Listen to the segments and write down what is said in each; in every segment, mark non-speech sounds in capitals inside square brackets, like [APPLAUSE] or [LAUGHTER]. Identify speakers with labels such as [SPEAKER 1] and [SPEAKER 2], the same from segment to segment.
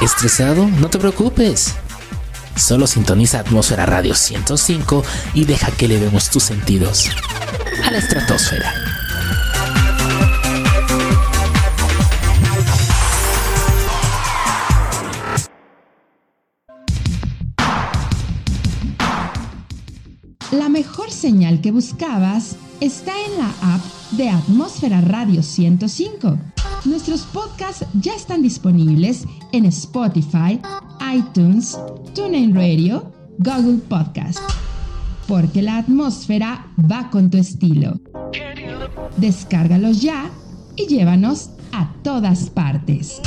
[SPEAKER 1] ¿Estresado? No te preocupes. Solo sintoniza Atmósfera Radio 105 y deja que le vemos tus sentidos a la estratosfera.
[SPEAKER 2] La mejor señal que buscabas está en la app de Atmósfera Radio 105. Nuestros podcasts ya están disponibles en Spotify, iTunes, TuneIn Radio, Google Podcast. Porque la atmósfera va con tu estilo. Descárgalos ya y llévanos a todas partes.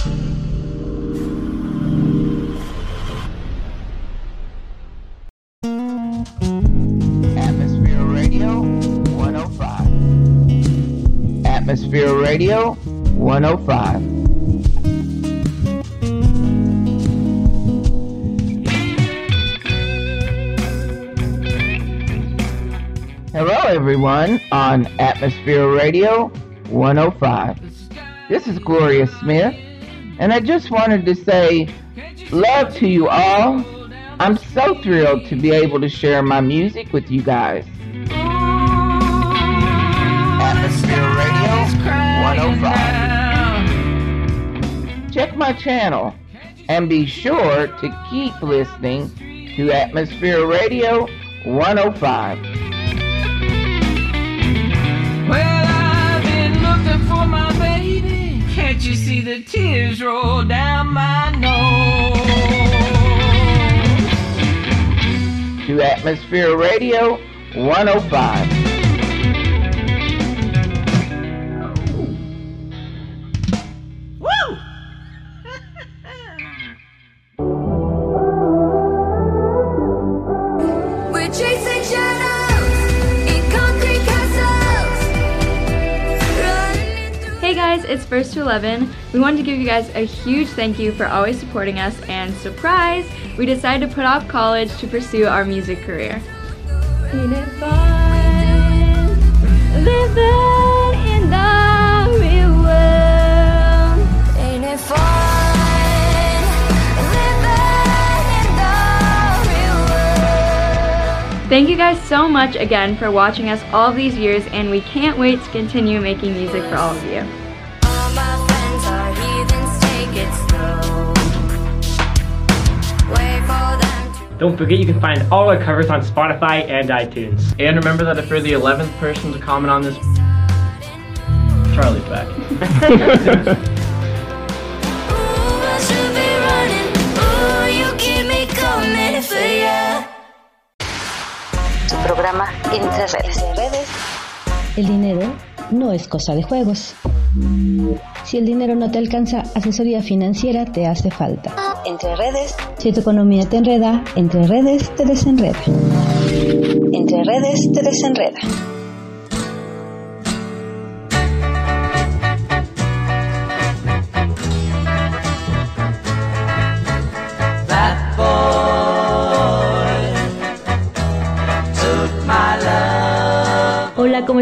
[SPEAKER 3] Atmosphere Radio 105. Atmosphere Radio 105. Hello, everyone, on Atmosphere Radio 105. This is Gloria Smith, and I just wanted to say love to you all. I'm so thrilled to be able to share my music with you guys. Atmosphere Radio 105. Check my channel and be sure to keep listening to Atmosphere Radio 105.
[SPEAKER 4] Well, I've been looking for my baby. Can't you see the tears roll down my nose?
[SPEAKER 3] To Atmosphere Radio 105.
[SPEAKER 5] It's First to 11. We wanted to give you guys a huge thank you for always supporting us, and surprise, we decided to put off college to pursue our music career. Thank you guys so much again for watching us all these years, and we can't wait to continue making music for all of you.
[SPEAKER 6] Don't forget you can find all our covers on Spotify and iTunes.
[SPEAKER 7] And remember that if you're the 11th person to comment on this, Charlie's back.
[SPEAKER 8] Ooh, I should be running. Ooh, you keep me coming for ya.
[SPEAKER 9] su programa Entre Redes.
[SPEAKER 10] El dinero no es cosa de juegos. Si el dinero no te alcanza, asesoría financiera te hace falta.
[SPEAKER 9] Entre Redes,
[SPEAKER 10] Si tu economía te enreda, entre redes te desenreda.
[SPEAKER 9] Entre Redes te desenreda.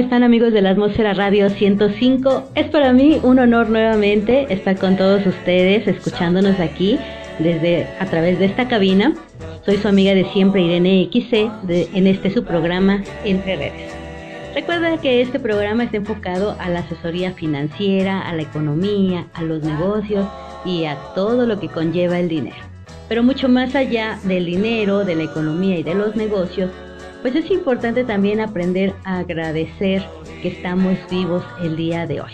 [SPEAKER 10] Están amigos de la Atmósfera Radio 105? Es para mí un honor nuevamente estar con todos ustedes, escuchándonos aquí desde a través de esta cabina. Soy su amiga de siempre, Irene XC, de- en este su programa Entre Redes. Recuerda que este programa está enfocado a la asesoría financiera, a la economía, a los negocios y a todo lo que conlleva el dinero. Pero mucho más allá del dinero, de la economía y de los negocios, pues es importante también aprender a agradecer que estamos vivos el día de hoy,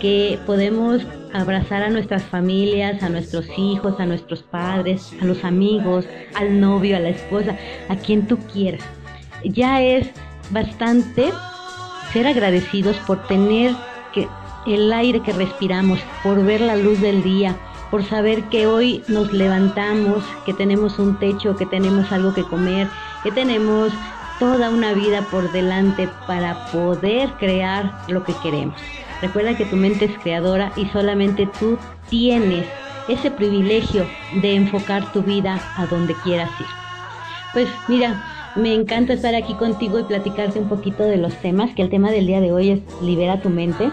[SPEAKER 10] que podemos abrazar a nuestras familias, a nuestros hijos, a nuestros padres, a los amigos, al novio, a la esposa, a quien tú quieras. Ya es bastante ser agradecidos por tener que el aire que respiramos, por ver la luz del día, por saber que hoy nos levantamos, que tenemos un techo, que tenemos algo que comer, que tenemos toda una vida por delante para poder crear lo que queremos. Recuerda que tu mente es creadora y solamente tú tienes ese privilegio de enfocar tu vida a donde quieras ir. Pues mira, me encanta estar aquí contigo y platicarte un poquito de los temas, que el tema del día de hoy es libera tu mente,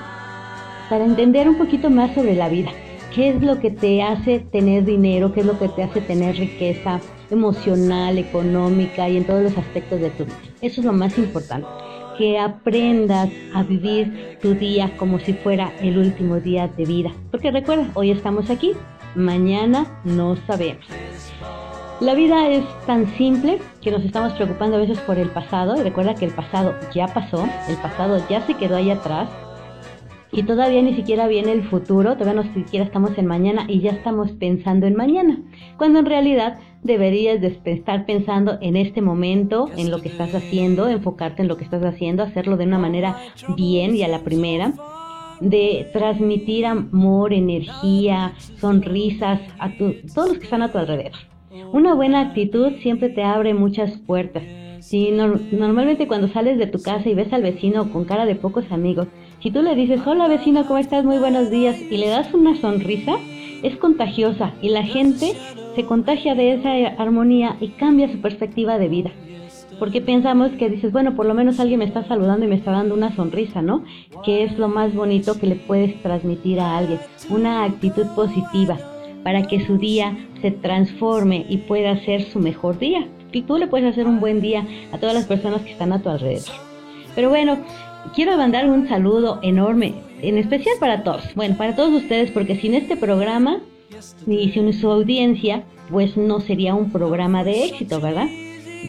[SPEAKER 10] para entender un poquito más sobre la vida. ¿Qué es lo que te hace tener dinero? ¿Qué es lo que te hace tener riqueza emocional, económica y en todos los aspectos de tu vida? Eso es lo más importante. Que aprendas a vivir tu día como si fuera el último día de vida. Porque recuerda, hoy estamos aquí, mañana no sabemos. La vida es tan simple que nos estamos preocupando a veces por el pasado recuerda que el pasado ya pasó, el pasado ya se quedó ahí atrás y todavía ni siquiera viene el futuro, todavía no siquiera estamos en mañana y ya estamos pensando en mañana, cuando en realidad deberías de estar pensando en este momento, en lo que estás haciendo, enfocarte en lo que estás haciendo, hacerlo de una manera bien y a la primera de transmitir amor, energía, sonrisas a tu, todos los que están a tu alrededor. Una buena actitud siempre te abre muchas puertas. Si normalmente cuando sales de tu casa y ves al vecino con cara de pocos amigos, si tú le dices, hola vecino, ¿cómo estás? Muy buenos días, y le das una sonrisa, es contagiosa y la gente se contagia de esa armonía y cambia su perspectiva de vida. Porque pensamos que dices, bueno, por lo menos alguien me está saludando y me está dando una sonrisa, ¿no? Que es lo más bonito que le puedes transmitir a alguien. Una actitud positiva para que su día se transforme y pueda ser su mejor día. Y tú le puedes hacer un buen día a todas las personas que están a tu alrededor. Pero bueno, quiero mandar un saludo enorme, en especial para todos. Bueno, para todos ustedes, porque sin este programa y sin su audiencia, pues no sería un programa de éxito, ¿verdad?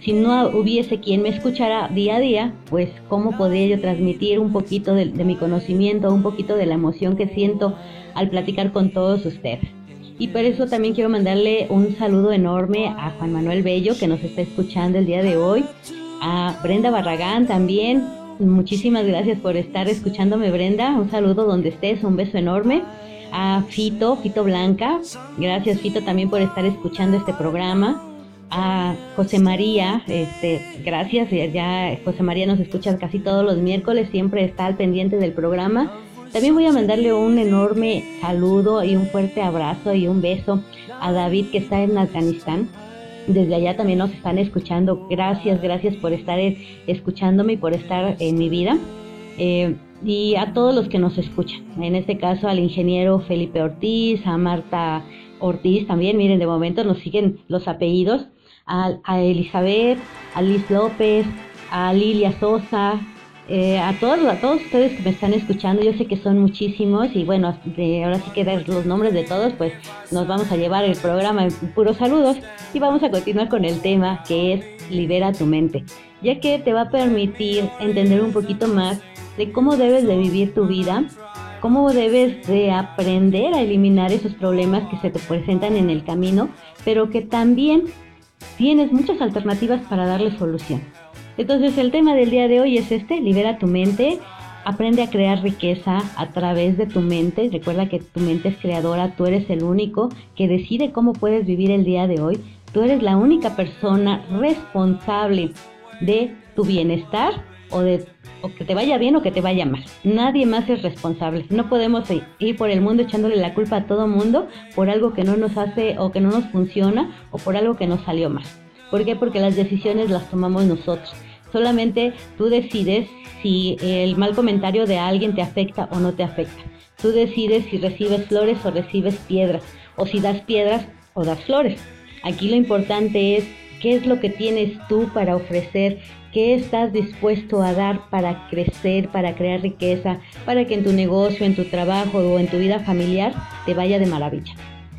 [SPEAKER 10] Si no hubiese quien me escuchara día a día, pues cómo podría yo transmitir un poquito de, de mi conocimiento, un poquito de la emoción que siento al platicar con todos ustedes. Y por eso también quiero mandarle un saludo enorme a Juan Manuel Bello, que nos está escuchando el día de hoy, a Brenda Barragán también. Muchísimas gracias por estar escuchándome, Brenda. Un saludo donde estés, un beso enorme. A Fito, Fito Blanca. Gracias, Fito, también por estar escuchando este programa. A José María, este, gracias. Ya José María nos escucha casi todos los miércoles, siempre está al pendiente del programa. También voy a mandarle un enorme saludo y un fuerte abrazo y un beso a David que está en Afganistán. Desde allá también nos están escuchando. Gracias, gracias por estar escuchándome y por estar en mi vida. Eh, y a todos los que nos escuchan. En este caso al ingeniero Felipe Ortiz, a Marta Ortiz también. Miren, de momento nos siguen los apellidos. A, a Elizabeth, a Liz López, a Lilia Sosa, eh, a todos a todos ustedes que me están escuchando, yo sé que son muchísimos y bueno, ahora sí que dar los nombres de todos, pues nos vamos a llevar el programa en puros saludos y vamos a continuar con el tema que es libera tu mente, ya que te va a permitir entender un poquito más de cómo debes de vivir tu vida, cómo debes de aprender a eliminar esos problemas que se te presentan en el camino, pero que también tienes muchas alternativas para darle solución. Entonces el tema del día de hoy es este, libera tu mente, aprende a crear riqueza a través de tu mente. Recuerda que tu mente es creadora, tú eres el único que decide cómo puedes vivir el día de hoy. Tú eres la única persona responsable de tu bienestar o de o que te vaya bien o que te vaya mal. Nadie más es responsable. No podemos ir por el mundo echándole la culpa a todo mundo por algo que no nos hace o que no nos funciona o por algo que nos salió mal. ¿Por qué? Porque las decisiones las tomamos nosotros. Solamente tú decides si el mal comentario de alguien te afecta o no te afecta. Tú decides si recibes flores o recibes piedras, o si das piedras o das flores. Aquí lo importante es qué es lo que tienes tú para ofrecer, qué estás dispuesto a dar para crecer, para crear riqueza, para que en tu negocio, en tu trabajo o en tu vida familiar te vaya de maravilla.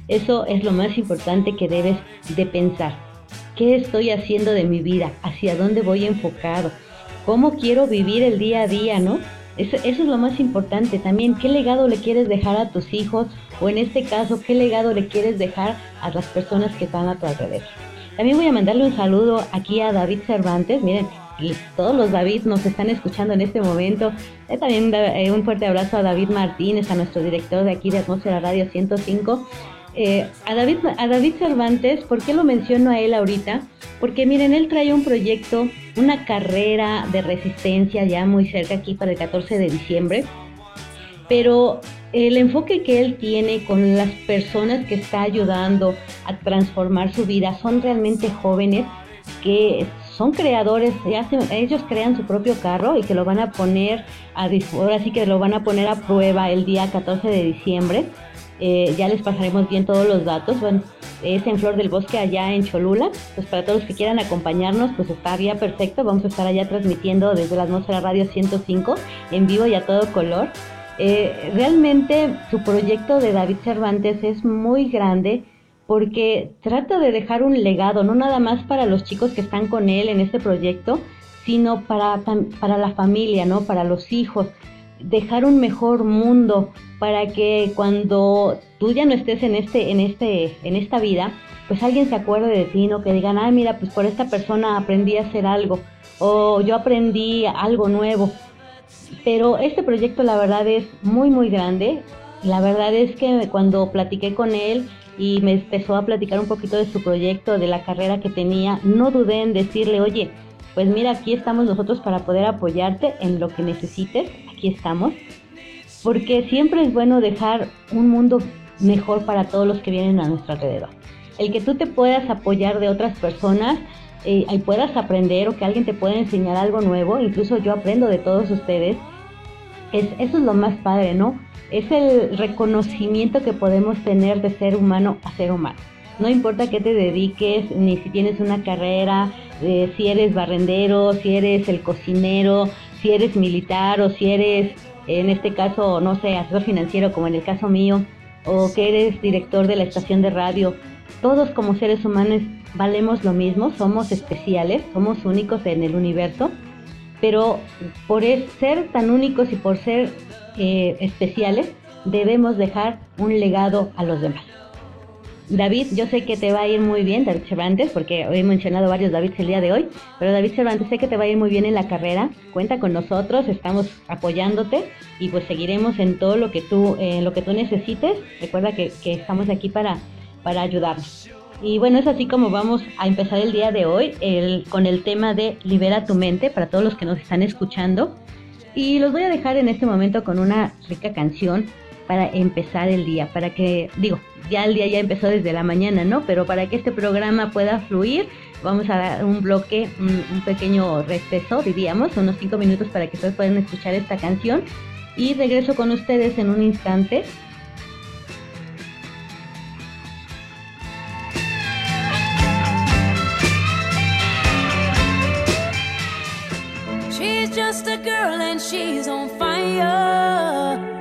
[SPEAKER 10] Eso es lo más importante que debes de pensar. ¿Qué estoy haciendo de mi vida? ¿Hacia dónde voy enfocado? ¿Cómo quiero vivir el día a día, no? Eso, es lo más importante también. ¿Qué legado le quieres dejar a tus hijos? O en este caso, ¿qué legado le quieres dejar a las personas que están a tu alrededor? También voy a mandarle un saludo aquí a David Cervantes. Miren, todos los David nos están escuchando en este momento. Eh, también eh, un fuerte abrazo a David Martínez, a nuestro director de aquí de Atmósfera Radio 105. Eh, a, David, Cervantes, ¿por qué lo menciono a él ahorita? Porque miren, él trae un proyecto, una carrera de resistencia ya muy cerca aquí para el 14 de diciembre, pero el enfoque que él tiene con las personas que está ayudando a transformar su vida son realmente jóvenes que son creadores, ellos crean su propio carro y que lo van a poner a ahora sí que lo van a poner a prueba el día 14 de diciembre Eh, ya les pasaremos bien todos los datos. Bueno, es en Flor del Bosque allá en Cholula. Pues para todos los que quieran acompañarnos, pues estaría perfecto. Vamos a estar allá transmitiendo desde la atmósfera radio 105 en vivo y a todo color. Eh, realmente su proyecto de David Cervantes es muy grande porque trata de dejar un legado, no nada más para los chicos que están con él en este proyecto, sino para, para la familia, ¿no? Para los hijos, dejar un mejor mundo para que cuando tú ya no estés en este, en este, en esta vida, pues alguien se acuerde de ti, ¿no? Que digan, ay, mira, pues por esta persona aprendí a hacer algo, o yo aprendí algo nuevo. Pero este proyecto la verdad es muy, muy grande. La verdad es que cuando platiqué con él y me empezó a platicar un poquito de su proyecto, de la carrera que tenía, no dudé en decirle, oye, pues mira, aquí estamos nosotros para poder apoyarte en lo que necesites, aquí estamos, porque siempre es bueno dejar un mundo mejor para todos los que vienen a nuestro alrededor. El que tú te puedas apoyar de otras personas eh, y puedas aprender o que alguien te pueda enseñar algo nuevo, incluso yo aprendo de todos ustedes, es, eso es lo más padre, ¿no? Es el reconocimiento que podemos tener de ser humano a ser humano. No importa qué te dediques, ni si tienes una carrera, eh, si eres barrendero, si eres el cocinero, si eres militar o si eres, en este caso, no sé, asesor financiero como en el caso mío, o que eres director de la estación de radio. Todos como seres humanos valemos lo mismo, somos especiales, somos únicos en el universo, pero por ser tan únicos y por ser eh, especiales, debemos dejar un legado a los demás. David, yo sé que te va a ir muy bien, David Cervantes, porque he mencionado varios David el día de hoy, pero David Cervantes sé que te va a ir muy bien en la carrera. Cuenta con nosotros, estamos apoyándote y pues seguiremos en todo lo que tú, lo que tú necesites. Recuerda que, que estamos aquí para, para ayudarnos. Y bueno, es así como vamos a empezar el día de hoy el, con el tema de Libera tu mente para todos los que nos están escuchando. Y los voy a dejar en este momento con una rica canción para empezar el día, para que, digo, ya el día ya empezó desde la mañana, ¿no? Pero para que este programa pueda fluir, vamos a dar un bloque, un, pequeño receso, diríamos, unos cinco minutos para que ustedes puedan escuchar esta canción. Y regreso con ustedes en un instante.
[SPEAKER 8] She's just a girl and she's on fire.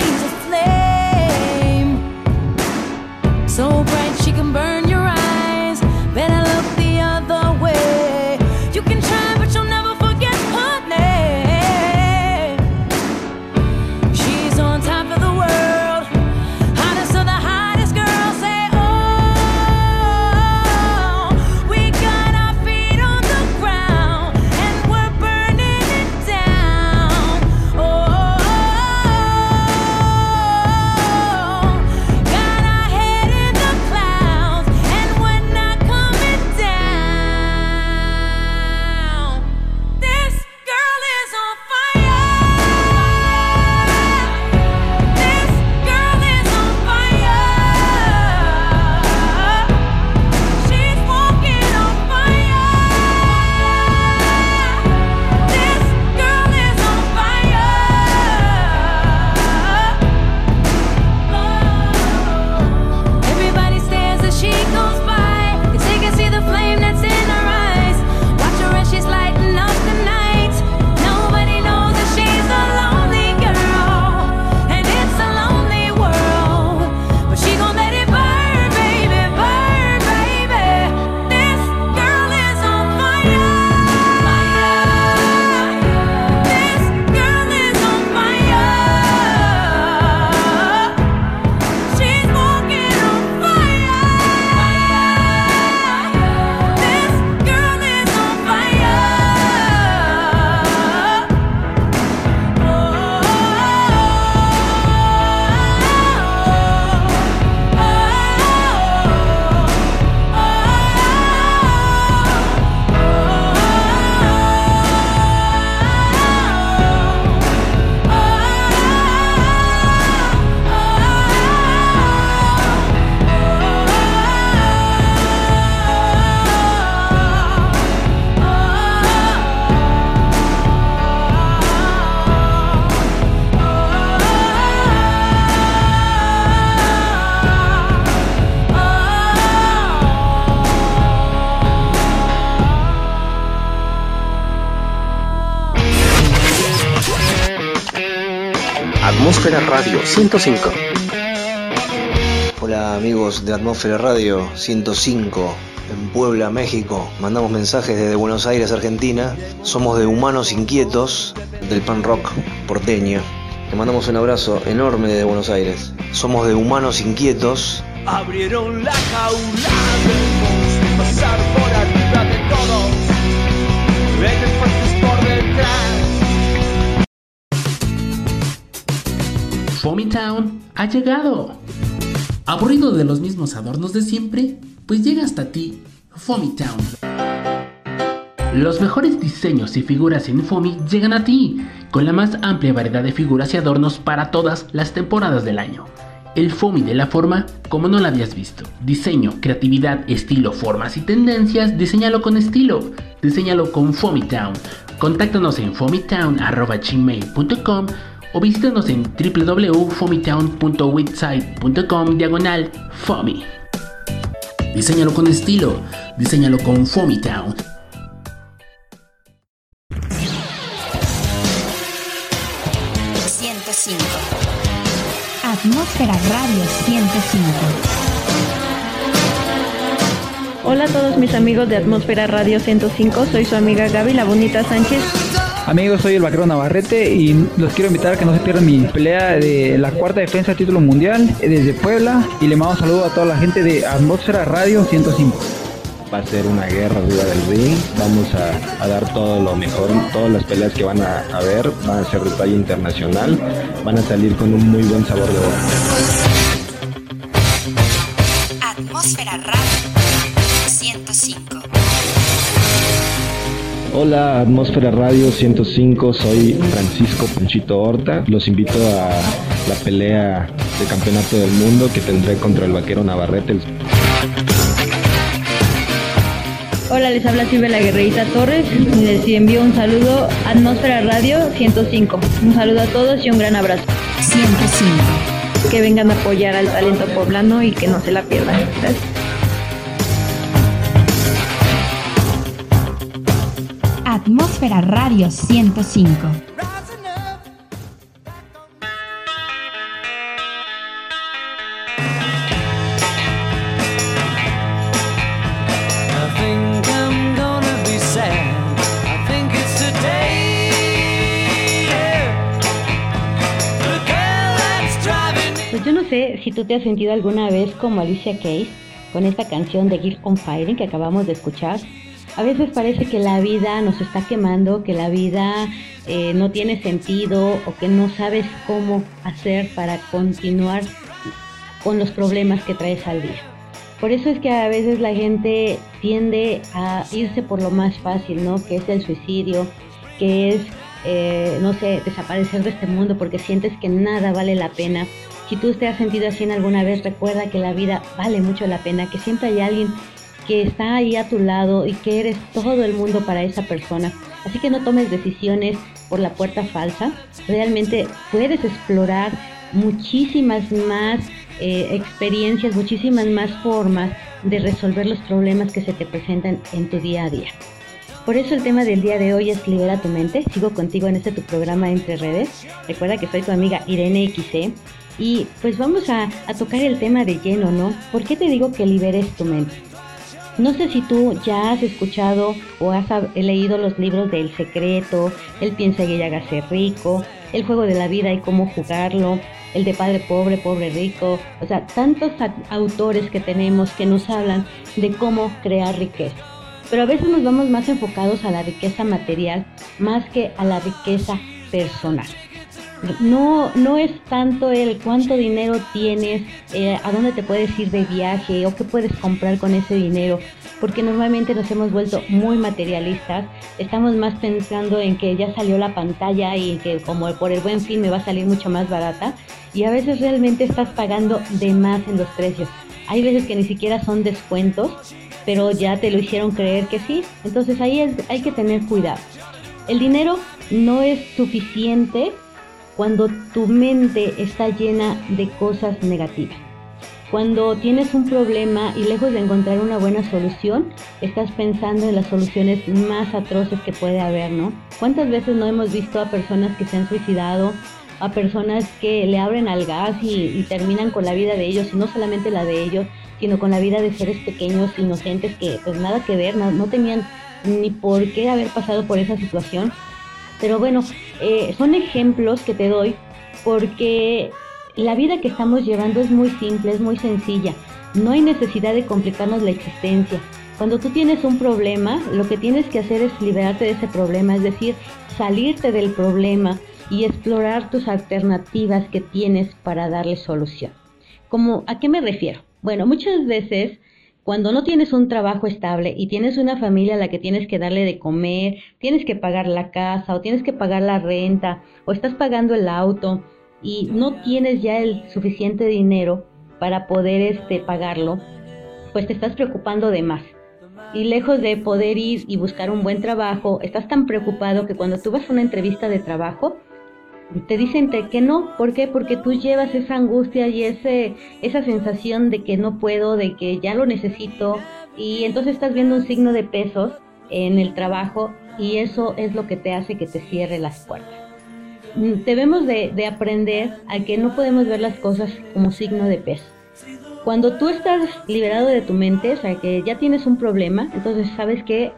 [SPEAKER 8] a
[SPEAKER 11] Atmósfera Radio 105.
[SPEAKER 12] Hola amigos de Atmósfera Radio 105 en Puebla, México. Mandamos mensajes desde Buenos Aires, Argentina. Somos de Humanos Inquietos del pan rock porteño. Te mandamos un abrazo enorme desde Buenos Aires. Somos de Humanos Inquietos.
[SPEAKER 13] Abrieron la jaula del monstruo, pasar por arriba de todos, vete fuertes por detrás.
[SPEAKER 1] Foamy Town ha llegado. ¿Aburrido de los mismos adornos de siempre? Pues llega hasta ti Foamy Town. Los mejores diseños y figuras en Foamy llegan a ti, con la más amplia variedad de figuras y adornos para todas las temporadas del año. El Foamy de la forma como no la habías visto. Diseño, creatividad, estilo, formas y tendencias, diseñalo con estilo. Diseñalo con Foamy Town. Contáctanos en foamytown.gmail.com o visítanos en www.foamytown.website.com diagonal Foamy. Diseñalo con estilo, diseñalo con Foamy Town.
[SPEAKER 2] Atmósfera Radio 105.
[SPEAKER 10] Hola a todos mis amigos de Atmósfera Radio 105, soy su amiga Gaby La Bonita Sánchez.
[SPEAKER 14] Amigos, soy el vaquero Navarrete y los quiero invitar a que no se pierdan mi pelea de la cuarta defensa del título mundial desde Puebla y le mando un saludo a toda la gente de Atmósfera Radio 105.
[SPEAKER 15] Va a ser una guerra arriba del ring, vamos a, a dar todo lo mejor, todas las peleas que van a, ver van a ser de talla internacional, van a salir con un muy buen sabor de boca.
[SPEAKER 16] Atmósfera Radio 105.
[SPEAKER 15] Hola Atmósfera Radio 105, soy Francisco Ponchito Horta. Los invito a la pelea de campeonato del mundo que tendré contra el vaquero Navarrete.
[SPEAKER 10] Hola, les habla Silvia la Guerrerita Torres. Les envío un saludo a Atmósfera Radio 105. Un saludo a todos y un gran abrazo.
[SPEAKER 2] 105.
[SPEAKER 10] Que vengan a apoyar al talento poblano y que no se la pierdan. Gracias.
[SPEAKER 13] That's driving me.
[SPEAKER 10] Pues yo no sé si tú te has sentido alguna vez como Alicia Keys con esta canción de Guild on Firing que acabamos de escuchar. A veces parece que la vida nos está quemando, que la vida eh, no tiene sentido o que no sabes cómo hacer para continuar con los problemas que traes al día. Por eso es que a veces la gente tiende a irse por lo más fácil, ¿no? Que es el suicidio, que es, eh, no sé, desaparecer de este mundo porque sientes que nada vale la pena. Si tú te has sentido así en alguna vez, recuerda que la vida vale mucho la pena, que siempre hay alguien que está ahí a tu lado y que eres todo el mundo para esa persona. Así que no tomes decisiones por la puerta falsa. Realmente puedes explorar muchísimas más eh, experiencias, muchísimas más formas de resolver los problemas que se te presentan en tu día a día. Por eso el tema del día de hoy es Libera tu mente. Sigo contigo en este tu programa Entre Redes. Recuerda que soy tu amiga Irene XC. Y pues vamos a, a tocar el tema de lleno, ¿no? ¿Por qué te digo que liberes tu mente? No sé si tú ya has escuchado o has leído los libros de El Secreto, El piensa y ella hágase rico, El juego de la vida y cómo jugarlo, el de Padre Pobre, Pobre Rico, o sea, tantos autores que tenemos que nos hablan de cómo crear riqueza. Pero a veces nos vamos más enfocados a la riqueza material más que a la riqueza personal. No, no es tanto el cuánto dinero tienes, eh, a dónde te puedes ir de viaje o qué puedes comprar con ese dinero, porque normalmente nos hemos vuelto muy materialistas, estamos más pensando en que ya salió la pantalla y que como por el buen fin me va a salir mucho más barata y a veces realmente estás pagando de más en los precios. Hay veces que ni siquiera son descuentos, pero ya te lo hicieron creer que sí, entonces ahí es- hay que tener cuidado. El dinero no es suficiente cuando tu mente está llena de cosas negativas. Cuando tienes un problema y lejos de encontrar una buena solución, estás pensando en las soluciones más atroces que puede haber, ¿no? ¿Cuántas veces no hemos visto a personas que se han suicidado, a personas que le abren al gas y, terminan con la vida de ellos, y no solamente la de ellos, sino con la vida de seres pequeños, inocentes, que pues nada que ver, no, no tenían ni por qué haber pasado por esa situación. Pero bueno, eh, son ejemplos que te doy porque la vida que estamos llevando es muy simple, es muy sencilla. No hay necesidad de complicarnos la existencia. Cuando tú tienes un problema, lo que tienes que hacer es liberarte de ese problema, es decir, salirte del problema y explorar tus alternativas que tienes para darle solución. Como, ¿A qué me refiero? Bueno, muchas veces cuando no tienes un trabajo estable y tienes una familia a la que tienes que darle de comer, tienes que pagar la casa o tienes que pagar la renta o estás pagando el auto y no tienes ya el suficiente dinero para poder este pagarlo, pues te estás preocupando de más. Y lejos de poder ir y buscar un buen trabajo, estás tan preocupado que cuando tú vas a una entrevista de trabajo, te dicen que no, ¿por qué? Porque tú llevas esa angustia y ese, esa sensación de que no puedo, de que ya lo necesito, y entonces estás viendo un signo de pesos en el trabajo y eso es lo que te hace que te cierre las puertas. Mm, Debemos de, de aprender a que no podemos ver las cosas como signo de peso. Cuando tú estás liberado de tu mente, o sea, que ya tienes un problema, entonces sabes que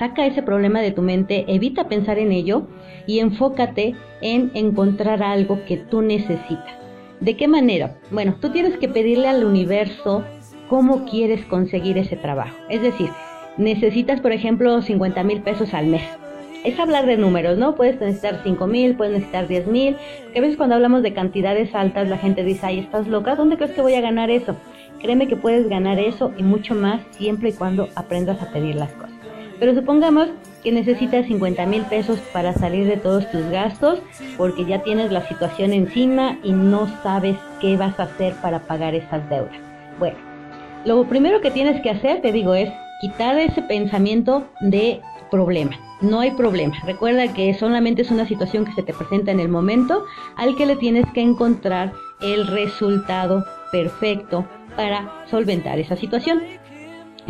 [SPEAKER 10] saca ese problema de tu mente, evita pensar en ello y enfócate en encontrar algo que tú necesitas. ¿De qué manera? Bueno, tú tienes que pedirle al universo cómo quieres conseguir ese trabajo. Es decir, necesitas, por ejemplo, 50 mil pesos al mes. Es hablar de números, ¿no? Puedes necesitar 5 mil, puedes necesitar 10 mil. Que a veces cuando hablamos de cantidades altas, la gente dice, ay, estás loca, ¿dónde crees que voy a ganar eso? Créeme que puedes ganar eso y mucho más siempre y cuando aprendas a pedir las cosas. Pero supongamos que necesitas 50 mil pesos para salir de todos tus gastos porque ya tienes la situación encima y no sabes qué vas a hacer para pagar esas deudas. Bueno, lo primero que tienes que hacer, te digo, es quitar ese pensamiento de problema. No hay problema. Recuerda que solamente es una situación que se te presenta en el momento al que le tienes que encontrar el resultado perfecto para solventar esa situación.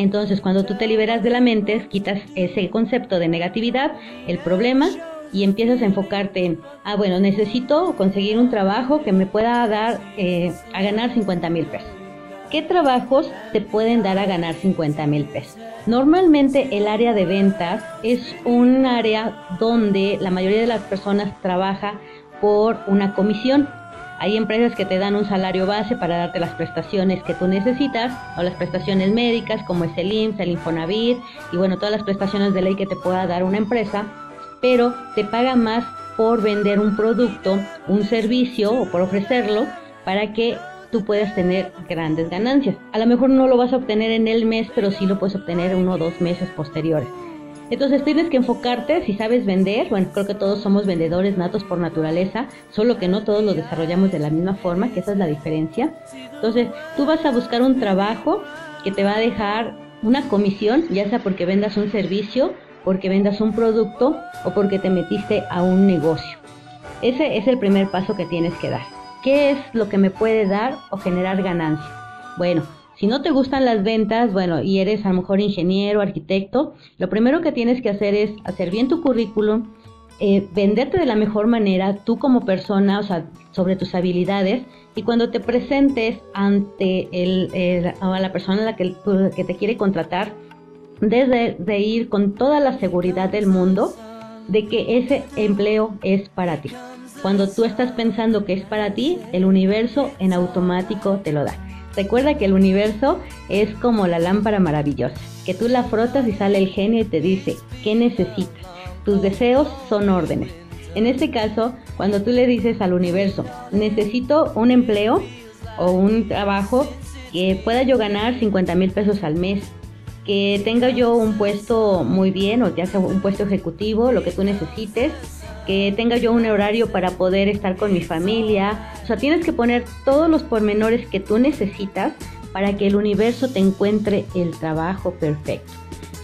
[SPEAKER 10] Entonces, cuando tú te liberas de la mente, quitas ese concepto de negatividad, el problema, y empiezas a enfocarte en, ah, bueno, necesito conseguir un trabajo que me pueda dar eh, a ganar 50 mil pesos. ¿Qué trabajos te pueden dar a ganar 50 mil pesos? Normalmente el área de ventas es un área donde la mayoría de las personas trabaja por una comisión. Hay empresas que te dan un salario base para darte las prestaciones que tú necesitas o las prestaciones médicas como es el IMSS, el Infonavit y bueno, todas las prestaciones de ley que te pueda dar una empresa, pero te paga más por vender un producto, un servicio o por ofrecerlo para que tú puedas tener grandes ganancias. A lo mejor no lo vas a obtener en el mes, pero sí lo puedes obtener uno o dos meses posteriores. Entonces tienes que enfocarte si sabes vender, bueno, creo que todos somos vendedores natos por naturaleza, solo que no todos lo desarrollamos de la misma forma, que esa es la diferencia. Entonces tú vas a buscar un trabajo que te va a dejar una comisión, ya sea porque vendas un servicio, porque vendas un producto o porque te metiste a un negocio. Ese es el primer paso que tienes que dar. ¿Qué es lo que me puede dar o generar ganancia? Bueno, si no te gustan las ventas, bueno, y eres a lo mejor ingeniero, arquitecto, lo primero que tienes que hacer es hacer bien tu currículum, eh, venderte de la mejor manera, tú como persona, o sea, sobre tus habilidades, y cuando te presentes ante el, a la persona a la que, que te quiere contratar, desde de ir con toda la seguridad del mundo de que ese empleo es para ti. Cuando tú estás pensando que es para ti, el universo en automático te lo da. Recuerda que el universo es como la lámpara maravillosa, que tú la frotas y sale el genio y te dice, ¿qué necesitas? Tus deseos son órdenes. En este caso, cuando tú le dices al universo, necesito un empleo o un trabajo que pueda yo ganar 50 mil pesos al mes, que tenga yo un puesto muy bien, o ya sea un puesto ejecutivo, lo que tú necesites, que tenga yo un horario para poder estar con mi familia. O sea, tienes que poner todos los pormenores que tú necesitas para que el universo te encuentre el trabajo perfecto.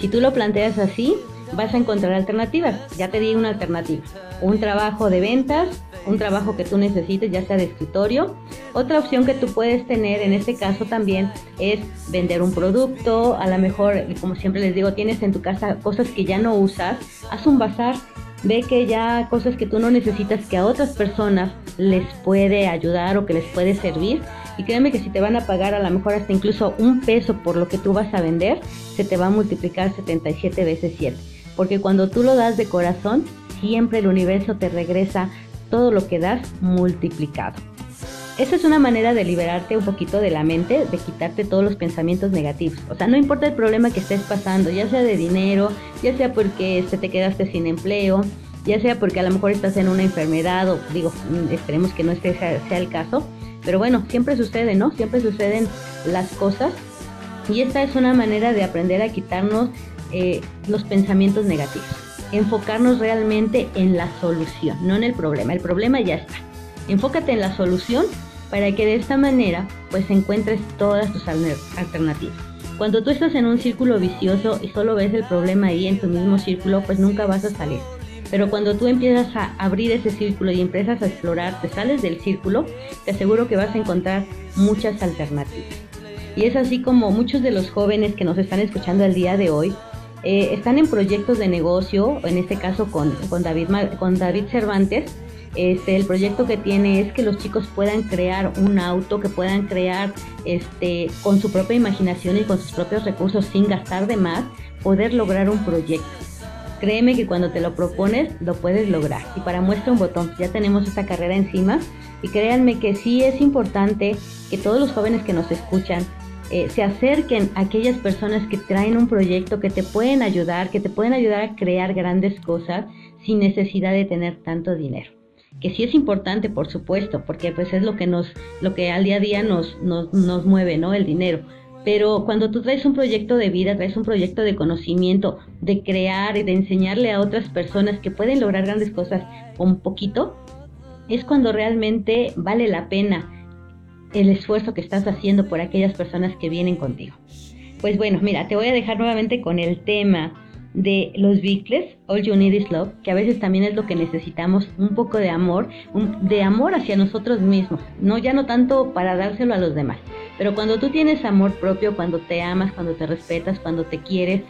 [SPEAKER 10] Si tú lo planteas así, vas a encontrar alternativas. Ya te di una alternativa. Un trabajo de ventas, un trabajo que tú necesites, ya sea de escritorio. Otra opción que tú puedes tener en este caso también es vender un producto. A lo mejor, como siempre les digo, tienes en tu casa cosas que ya no usas. Haz un bazar. Ve que ya cosas que tú no necesitas que a otras personas les puede ayudar o que les puede servir. Y créeme que si te van a pagar a lo mejor hasta incluso un peso por lo que tú vas a vender, se te va a multiplicar 77 veces 7. Porque cuando tú lo das de corazón, siempre el universo te regresa todo lo que das multiplicado. Esa es una manera de liberarte un poquito de la mente, de quitarte todos los pensamientos negativos. O sea, no importa el problema que estés pasando, ya sea de dinero, ya sea porque este, te quedaste sin empleo, ya sea porque a lo mejor estás en una enfermedad o digo, mm, esperemos que no sea, sea el caso. Pero bueno, siempre sucede, ¿no? Siempre suceden las cosas. Y esta es una manera de aprender a quitarnos eh, los pensamientos negativos. Enfocarnos realmente en la solución, no en el problema. El problema ya está. Enfócate en la solución para que de esta manera pues encuentres todas tus alternativas. Cuando tú estás en un círculo vicioso y solo ves el problema ahí en tu mismo círculo, pues nunca vas a salir. Pero cuando tú empiezas a abrir ese círculo y empiezas a explorar, te sales del círculo, te aseguro que vas a encontrar muchas alternativas. Y es así como muchos de los jóvenes que nos están escuchando el día de hoy eh, están en proyectos de negocio, en este caso con, David, con David Cervantes, este, el proyecto que tiene es que los chicos puedan crear un auto, que puedan crear este, con su propia imaginación y con sus propios recursos sin gastar de más, poder lograr un proyecto. Créeme que cuando te lo propones lo puedes lograr. Y para muestra un botón, ya tenemos esta carrera encima. Y créanme que sí es importante que todos los jóvenes que nos escuchan eh, se acerquen a aquellas personas que traen un proyecto, que te pueden ayudar, que te pueden ayudar a crear grandes cosas sin necesidad de tener tanto dinero que sí es importante, por supuesto, porque pues es lo que nos, lo que al día a día nos, nos, nos mueve, ¿no? El dinero. Pero cuando tú traes un proyecto de vida, traes un proyecto de conocimiento, de crear y de enseñarle a otras personas que pueden lograr grandes cosas con poquito, es cuando realmente vale la pena el esfuerzo que estás haciendo por aquellas personas que vienen contigo. Pues bueno, mira, te voy a dejar nuevamente con el tema de los Beatles, All You Need Is Love, que a veces también es lo que necesitamos, un poco de amor, de amor hacia nosotros mismos, no ya no tanto para dárselo a los demás, pero cuando tú tienes amor propio, cuando te amas, cuando te respetas, cuando te quieres,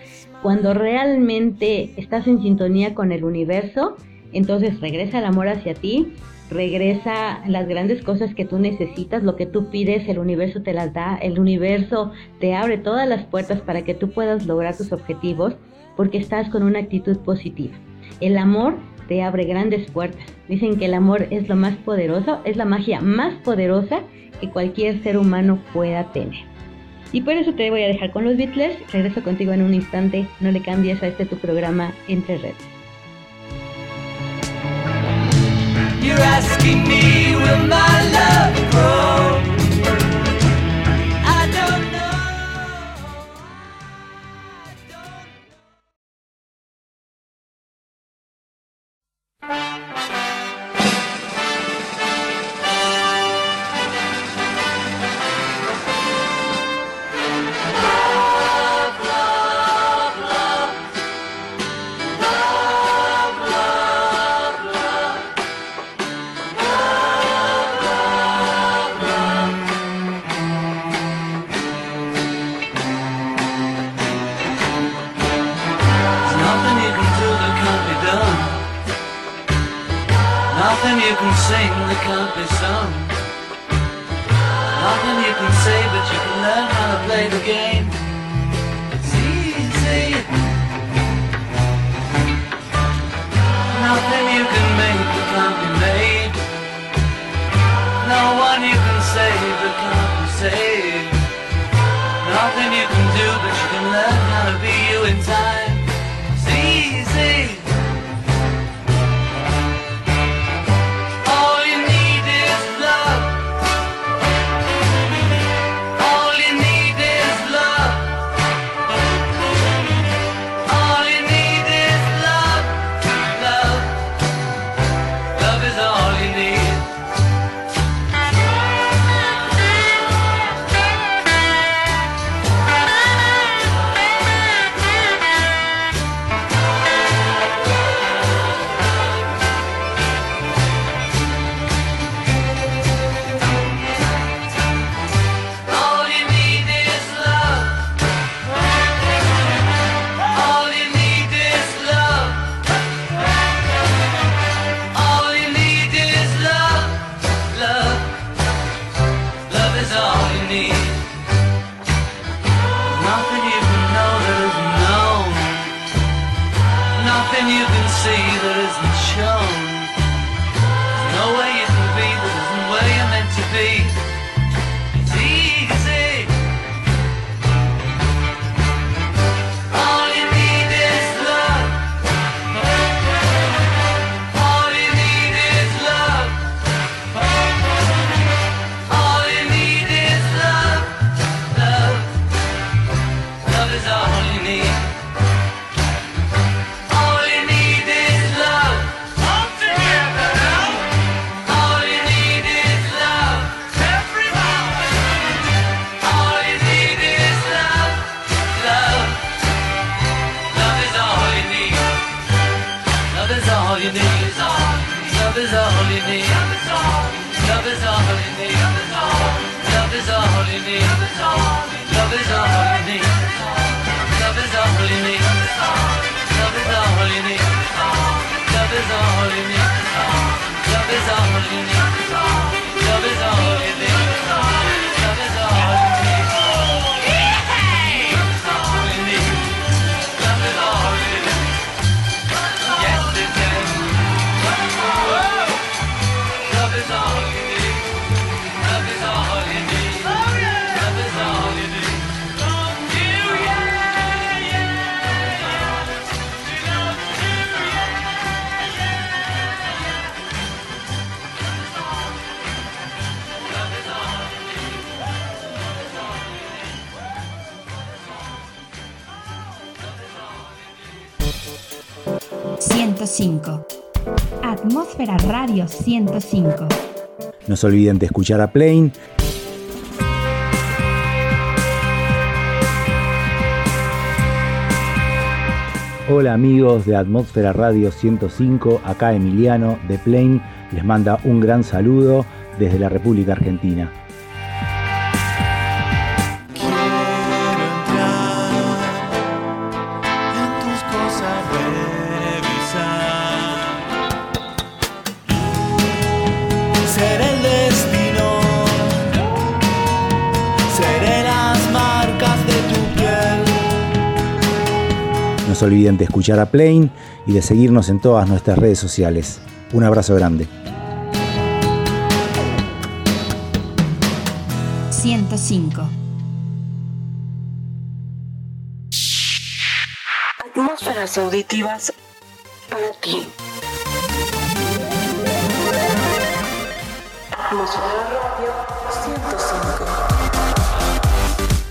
[SPEAKER 10] cuando realmente estás en sintonía con el universo, entonces regresa el amor hacia ti, regresa las grandes cosas que tú necesitas, lo que tú pides, el universo te las da, el universo te abre todas las puertas para que tú puedas lograr tus objetivos porque estás con una actitud positiva. El amor te abre grandes puertas. Dicen que el amor es lo más poderoso, es la magia más poderosa que cualquier ser humano pueda tener. Y por eso te voy a dejar con los Beatles. Regreso contigo en un instante. No le cambies a este tu programa Entre Redes.
[SPEAKER 2] Radio 105.
[SPEAKER 17] No se olviden de escuchar a Plane. Hola amigos de Atmósfera Radio 105, acá Emiliano de Plane les manda un gran saludo desde la República Argentina. Se olviden de escuchar a Plane y de seguirnos en todas nuestras redes sociales. Un abrazo grande.
[SPEAKER 2] 105.
[SPEAKER 18] Atmósferas auditivas para ti. Atmósfera Radio 105.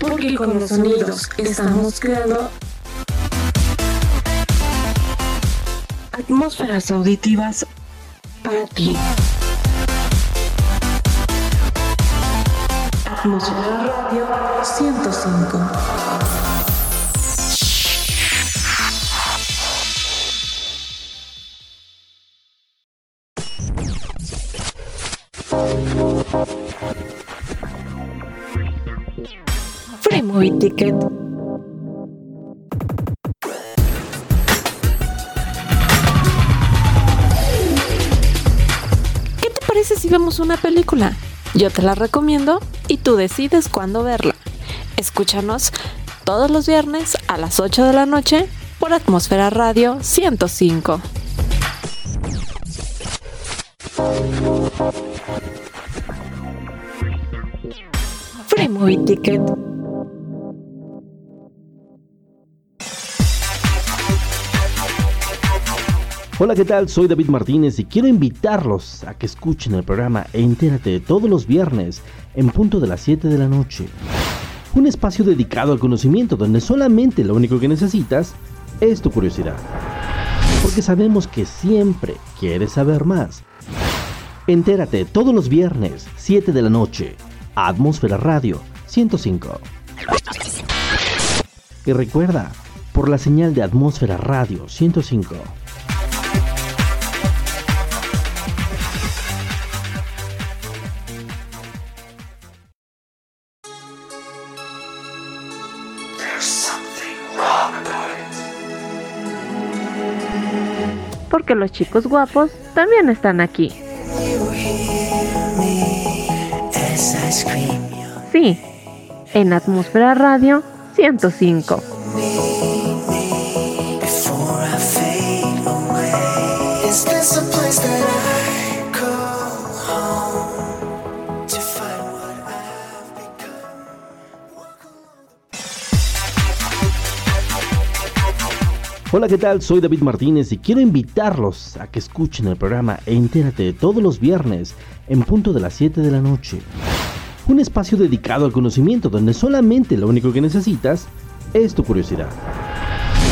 [SPEAKER 18] Porque con los sonidos estamos creando atmósferas auditivas para ti. Atmósfera Radio 105. Free Movie Ticket. Una película? Yo te la recomiendo y tú decides cuándo verla. Escúchanos todos los viernes a las 8 de la noche por Atmósfera Radio 105. Free Movie Ticket.
[SPEAKER 19] Hola, ¿qué tal? Soy David Martínez y quiero invitarlos a que escuchen el programa Entérate todos los viernes en punto de las 7 de la noche. Un espacio dedicado al conocimiento donde solamente lo único que necesitas es tu curiosidad. Porque sabemos que siempre quieres saber más. Entérate todos los viernes, 7 de la noche, Atmósfera Radio 105. Y recuerda, por la señal de Atmósfera Radio 105.
[SPEAKER 18] Porque los chicos guapos también están aquí. Sí, en Atmósfera Radio 105.
[SPEAKER 13] Is
[SPEAKER 19] Hola, ¿qué tal? Soy David Martínez y quiero invitarlos a que escuchen el programa Entérate todos los viernes en punto de las 7 de la noche. Un espacio dedicado al conocimiento donde solamente lo único que necesitas es tu curiosidad.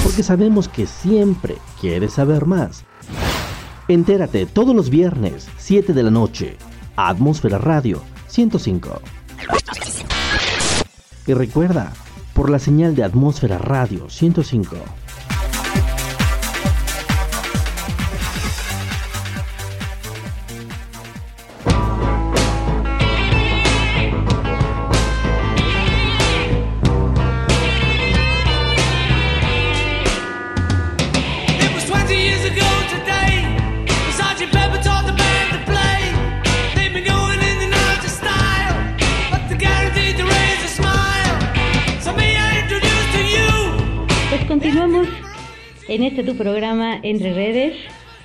[SPEAKER 19] Porque sabemos que siempre quieres saber más. Entérate todos los viernes, 7 de la noche, Atmósfera Radio 105. Y recuerda, por la señal de Atmósfera Radio 105.
[SPEAKER 10] Programa Entre Redes,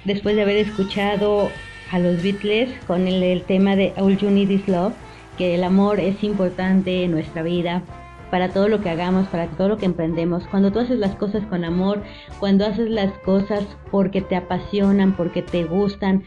[SPEAKER 10] después de haber escuchado a los Beatles con el, el tema de All You Need Is Love, que el amor es importante en nuestra vida, para todo lo que hagamos, para todo lo que emprendemos. Cuando tú haces las cosas con amor, cuando haces las cosas porque te apasionan, porque te gustan,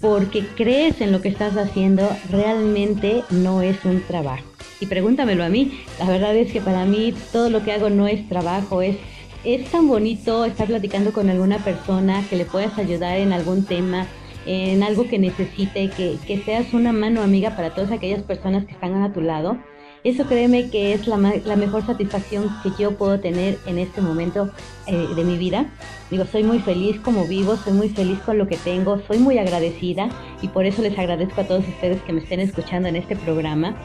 [SPEAKER 10] porque crees en lo que estás haciendo, realmente no es un trabajo. Y pregúntamelo a mí, la verdad es que para mí todo lo que hago no es trabajo, es es tan bonito estar platicando con alguna persona que le puedas ayudar en algún tema, en algo que necesite, que, que seas una mano amiga para todas aquellas personas que están a tu lado. Eso créeme que es la, la mejor satisfacción que yo puedo tener en este momento eh, de mi vida. Digo, soy muy feliz como vivo, soy muy feliz con lo que tengo, soy muy agradecida y por eso les agradezco a todos ustedes que me estén escuchando en este programa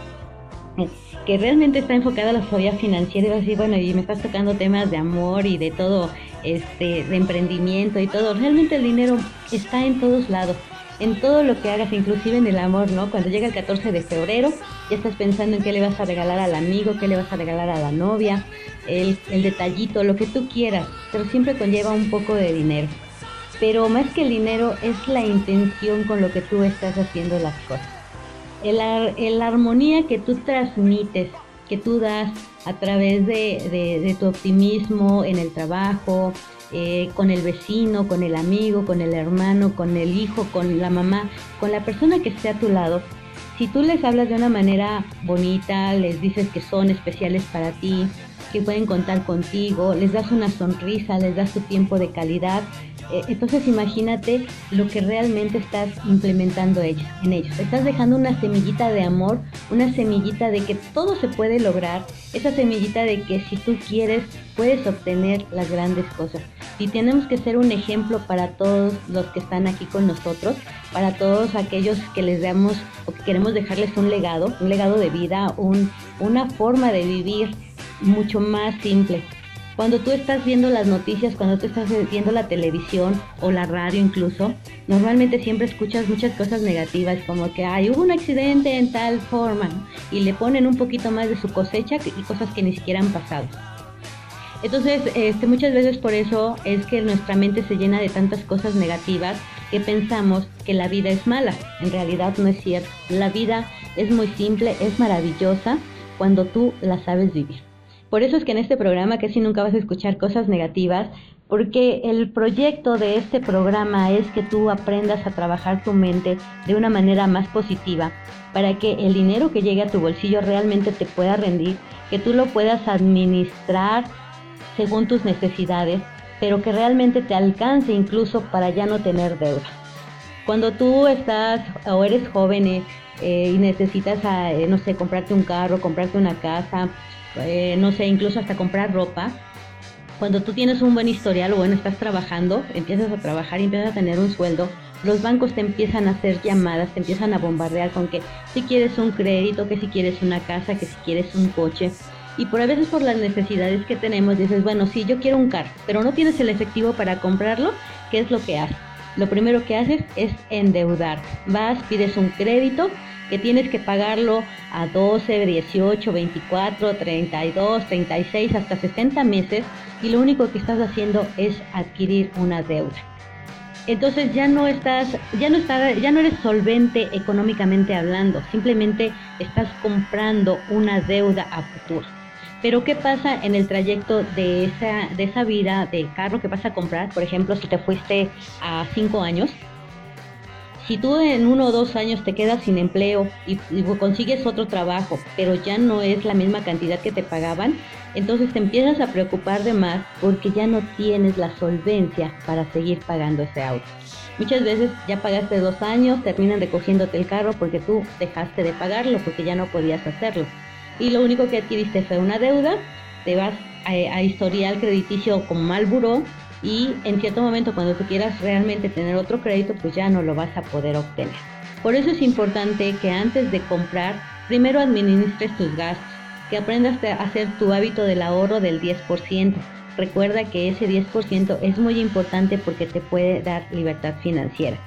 [SPEAKER 10] que realmente está enfocada a la sociedad financiera y va a decir, bueno, y me estás tocando temas de amor y de todo, este, de emprendimiento y todo. Realmente el dinero está en todos lados, en todo lo que hagas, inclusive en el amor, ¿no? Cuando llega el 14 de febrero, ya estás pensando en qué le vas a regalar al amigo, qué le vas a regalar a la novia, el, el detallito, lo que tú quieras, pero siempre conlleva un poco de dinero. Pero más que el dinero es la intención con lo que tú estás haciendo las cosas el, el armonía que tú transmites, que tú das a través de, tu optimismo en el trabajo, eh, con el vecino, con el amigo, con el hermano, con el hijo, con la mamá, con la persona que esté a tu lado. Si tú les hablas de una manera bonita, les dices que son especiales para ti, que pueden contar contigo, les das una sonrisa, les das tu tiempo de calidad, eh, entonces imagínate lo que realmente estás implementando en ellos. Estás dejando una semillita de amor, una semillita de que todo se puede lograr, esa semillita de que si tú quieres puedes obtener las grandes cosas. Y tenemos que ser un ejemplo para todos los que están aquí con nosotros, para todos aquellos que les damos o que queremos dejarles un legado, un legado de vida, un, una forma de vivir mucho más simple. Cuando tú estás viendo las noticias, cuando tú estás viendo la televisión o la radio incluso, normalmente siempre escuchas muchas cosas negativas, como que hay hubo un accidente en tal forma, y le ponen un poquito más de su cosecha y cosas que ni siquiera han pasado. Entonces, este, muchas veces por eso es que nuestra mente se llena de tantas cosas negativas que pensamos que la vida es mala. En realidad no es cierto. La vida es muy simple, es maravillosa cuando tú la sabes vivir. Por eso es que en este programa casi nunca vas a escuchar cosas negativas, porque el proyecto de este programa es que tú aprendas a trabajar tu mente de una manera más positiva, para que el dinero que llegue a tu bolsillo realmente te pueda rendir, que tú lo puedas administrar según tus necesidades, pero que realmente te alcance incluso para ya no tener deuda. Cuando tú estás o eres joven eh, y necesitas, eh, no sé, comprarte un carro, comprarte una casa, eh, no sé, incluso hasta comprar ropa. Cuando tú tienes un buen historial o bueno, estás trabajando, empiezas a trabajar y empiezas a tener un sueldo, los bancos te empiezan a hacer llamadas, te empiezan a bombardear con que si quieres un crédito, que si quieres una casa, que si quieres un coche. Y por a veces por las necesidades que tenemos dices, bueno, sí, yo quiero un carro, pero no tienes el efectivo para comprarlo, ¿qué es lo que haces? Lo primero que haces es endeudar. Vas, pides un crédito que tienes que pagarlo a 12, 18, 24, 32, 36, hasta 60 meses y lo único que estás haciendo es adquirir una deuda. Entonces ya no estás, ya no estás, ya no eres solvente económicamente hablando, simplemente estás comprando una deuda a futuro. Pero ¿qué pasa en el trayecto de esa, de esa vida del carro que vas a comprar? Por ejemplo, si te fuiste a 5 años, si tú en uno o dos años te quedas sin empleo y, consigues otro trabajo, pero ya no es la misma cantidad que te pagaban, entonces te empiezas a preocupar de más porque ya no tienes la solvencia para seguir pagando ese auto. Muchas veces ya pagaste dos años, terminan recogiéndote el carro porque tú dejaste de pagarlo porque ya no podías hacerlo. Y lo único que adquiriste fue una deuda, te vas a, a historial crediticio como mal buró y en cierto momento cuando tú quieras realmente tener otro crédito, pues ya no lo vas a poder obtener. Por eso es importante que antes de comprar, primero administres tus gastos, que aprendas a hacer tu hábito del ahorro del 10%. Recuerda que ese 10% es muy importante porque te puede dar libertad financiera.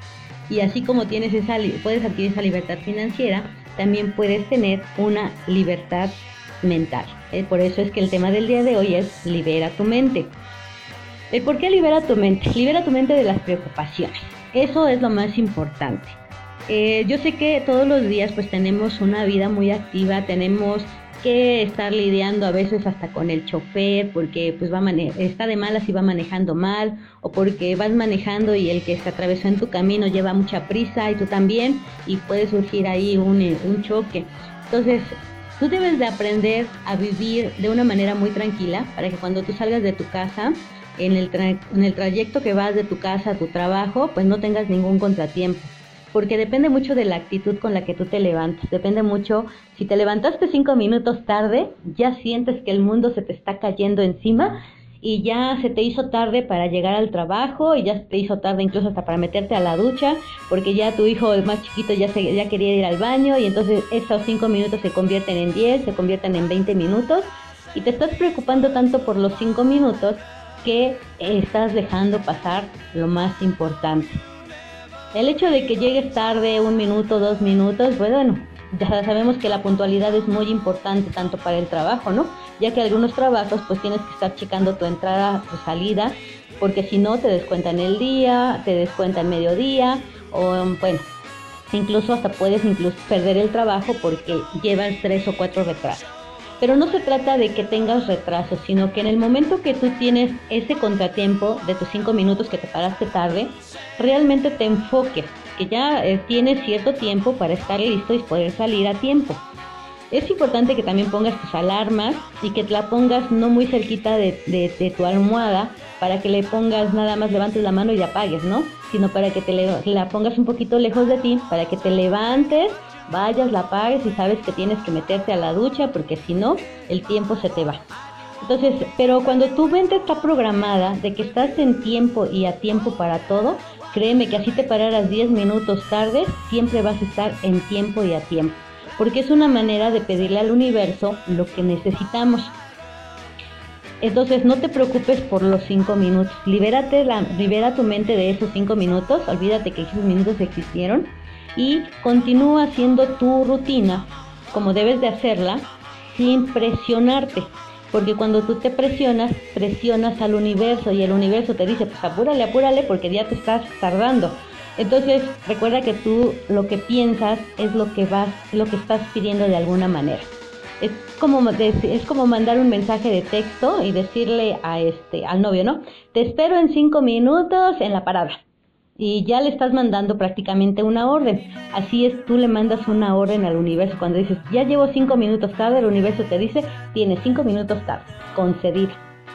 [SPEAKER 10] Y así como tienes esa, puedes adquirir esa libertad financiera, también puedes tener una libertad mental. Eh, por eso es que el tema del día de hoy es libera tu mente. ¿El por qué libera tu mente? Libera tu mente de las preocupaciones. Eso es lo más importante. Eh, yo sé que todos los días pues tenemos una vida muy activa, tenemos que estar lidiando a veces hasta con el chofer porque pues va está de malas y va manejando mal o porque vas manejando y el que se atravesó en tu camino lleva mucha prisa y tú también y puede surgir ahí un, eh, un choque. Entonces, tú debes de aprender a vivir de una manera muy tranquila para que cuando tú salgas de tu casa, en el, tra- en el trayecto que vas de tu casa a tu trabajo, pues no tengas ningún contratiempo porque depende mucho de la actitud con la que tú te levantas. Depende mucho, si te levantaste cinco minutos tarde, ya sientes que el mundo se te está cayendo encima y ya se te hizo tarde para llegar al trabajo y ya se te hizo tarde incluso hasta para meterte a la ducha, porque ya tu hijo el más chiquito ya, se, ya quería ir al baño y entonces esos cinco minutos se convierten en 10, se convierten en 20 minutos y te estás preocupando tanto por los cinco minutos que estás dejando pasar lo más importante. El hecho de que llegues tarde un minuto, dos minutos, pues bueno, ya sabemos que la puntualidad es muy importante tanto para el trabajo, ¿no? Ya que algunos trabajos pues tienes que estar checando tu entrada, tu salida, porque si no te descuentan el día, te descuentan mediodía, o bueno, incluso hasta puedes incluso perder el trabajo porque llevas tres o cuatro retrasos. Pero no se trata de que tengas retrasos, sino que en el momento que tú tienes ese contratiempo de tus cinco minutos que te paraste tarde, realmente te enfoques, que ya eh, tienes cierto tiempo para estar listo y poder salir a tiempo. Es importante que también pongas tus alarmas y que te la pongas no muy cerquita de, tu almohada para que le pongas nada más levantes la mano y apagues, ¿no? Sino para que te la pongas un poquito lejos de ti, para que te levantes, vayas, la apagues y sabes que tienes que meterte a la ducha porque si no, el tiempo se te va. Entonces, pero cuando tu mente está programada de que estás en tiempo y a tiempo para todo, créeme que así te pararas 10 minutos tarde, siempre vas a estar en tiempo y a tiempo. Porque es una manera de pedirle al universo lo que necesitamos. Entonces no te preocupes por los 5 minutos. Libérate la, libera tu mente de esos 5 minutos. Olvídate que esos minutos existieron. Y continúa haciendo tu rutina como debes de hacerla sin presionarte. Porque cuando tú te presionas, presionas al universo y el universo te dice, pues apúrale, apúrale porque ya te estás tardando. Entonces, recuerda que tú lo que piensas es lo que vas, lo que estás pidiendo de alguna manera. Es como, es como mandar un mensaje de texto y decirle a este, al novio, ¿no? Te espero en cinco minutos en la parada. Y ya le estás mandando prácticamente una orden. Así es, tú le mandas una orden al universo. Cuando dices, ya llevo cinco minutos tarde, el universo te dice, tienes cinco minutos tarde, concedido.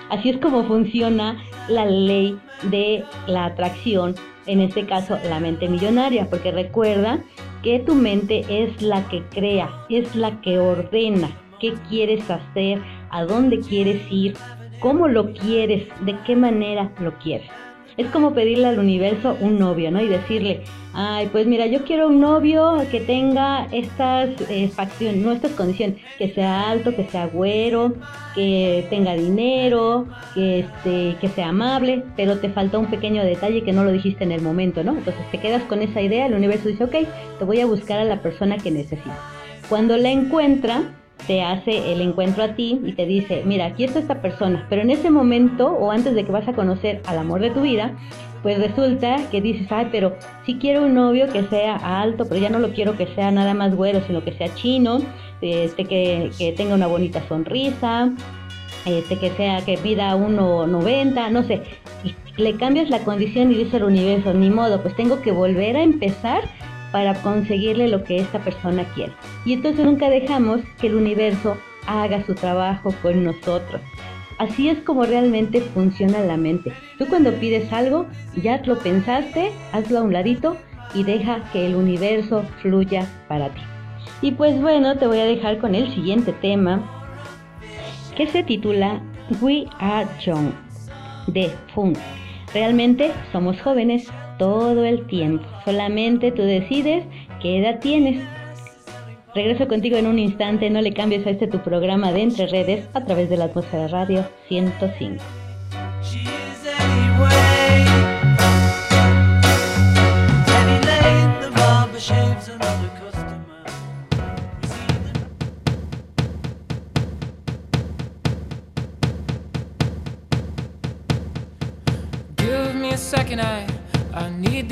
[SPEAKER 10] Así es como funciona la ley de la atracción, en este caso la mente millonaria, porque recuerda que tu mente es la que crea, es la que ordena qué quieres hacer, a dónde quieres ir, cómo lo quieres, de qué manera lo quieres. Es como pedirle al universo un novio, ¿no? Y decirle, ay, pues mira, yo quiero un novio que tenga estas eh, facciones, no estas condiciones, que sea alto, que sea güero, que tenga dinero, que, este, que sea amable, pero te falta un pequeño detalle que no lo dijiste en el momento, ¿no? Entonces te quedas con esa idea, el universo dice, ok, te voy a buscar a la persona que necesitas. Cuando la encuentra, te hace el encuentro a ti y te dice, mira, aquí está esta persona, pero en ese momento o antes de que vas a conocer al amor de tu vida, pues resulta que dices, ay, pero si quiero un novio que sea alto, pero ya no lo quiero que sea nada más güero, sino que sea chino, este, que, tenga una bonita sonrisa, este, que sea, que pida 1,90, no sé, le cambias la condición y dice el universo, ni modo, pues tengo que volver a empezar para conseguirle lo que esta persona quiere. Y entonces nunca dejamos que el universo haga su trabajo con nosotros. Así es como realmente funciona la mente. Tú cuando pides algo, ya lo pensaste, hazlo a un ladito y deja que el universo fluya para ti. Y pues bueno, te voy a dejar con el siguiente tema que se titula We Are Young de Fun. Realmente somos jóvenes todo el tiempo. Solamente tú decides qué edad tienes. Regreso contigo en un instante, no le cambies a este tu programa de Entre Redes a través de la atmósfera radio 105.
[SPEAKER 13] Penny Lane, the barber shaves another customer.
[SPEAKER 20] second.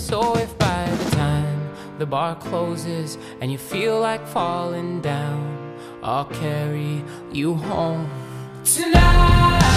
[SPEAKER 20] So if by the time the bar closes and you feel like falling down, I'll carry you home tonight.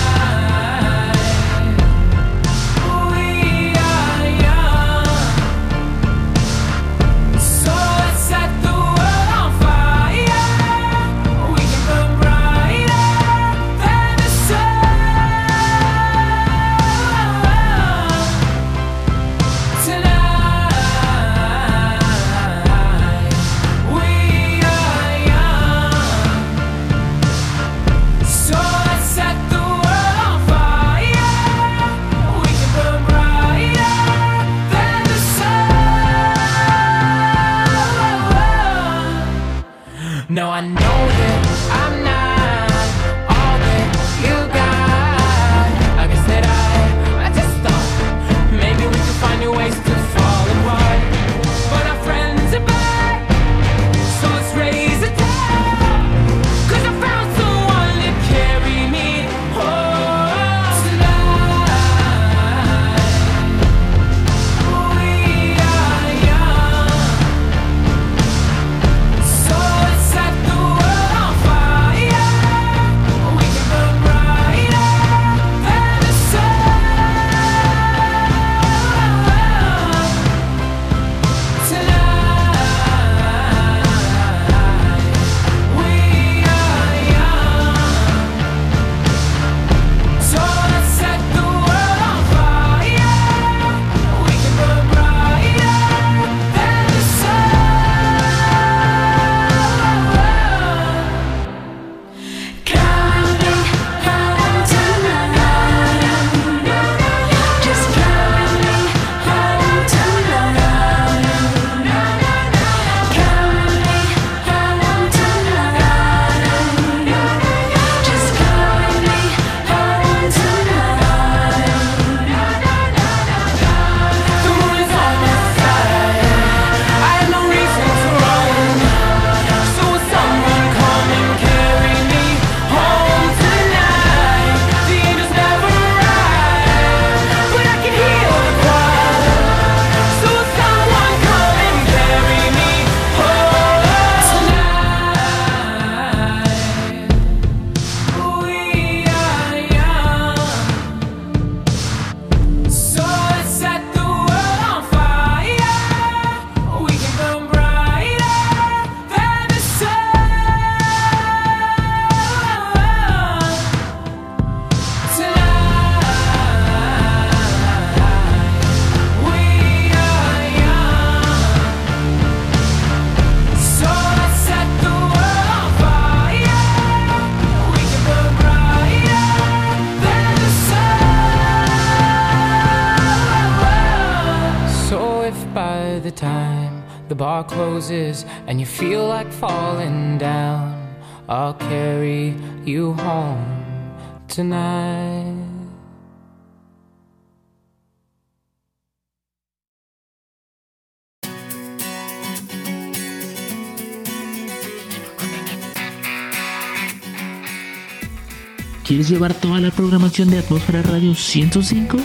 [SPEAKER 1] La programación de Atmósfera Radio 105?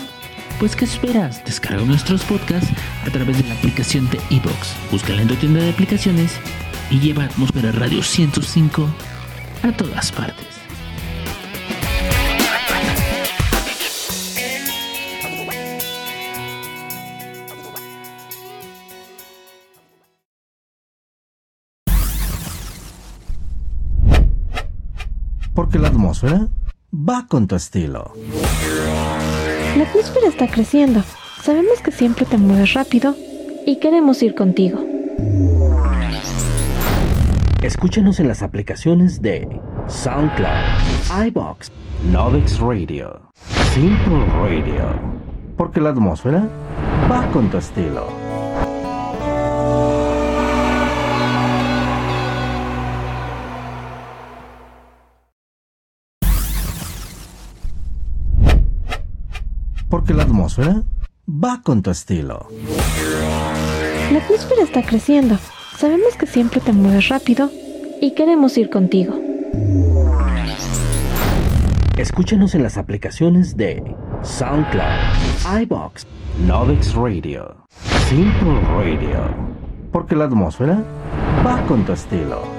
[SPEAKER 1] Pues ¿qué esperas? Descarga nuestros podcasts a través de la aplicación de iVoox. Búscala en tu tienda de aplicaciones y lleva Atmósfera Radio 105 a todas partes.
[SPEAKER 19] Porque la atmósfera va con tu estilo.
[SPEAKER 18] La atmósfera está creciendo. Sabemos que siempre te mueves rápido y queremos ir contigo.
[SPEAKER 19] Escúchanos en las aplicaciones de SoundCloud, iBox, Novex Radio, Simple Radio, Porque la atmósfera va con tu estilo. La atmósfera va con tu estilo.
[SPEAKER 18] La atmósfera está creciendo. Sabemos que siempre te mueves rápido y queremos ir contigo.
[SPEAKER 19] Escúchanos en las aplicaciones de SoundCloud, iBox, Novex Radio, Simple Radio. Porque la atmósfera va con tu estilo.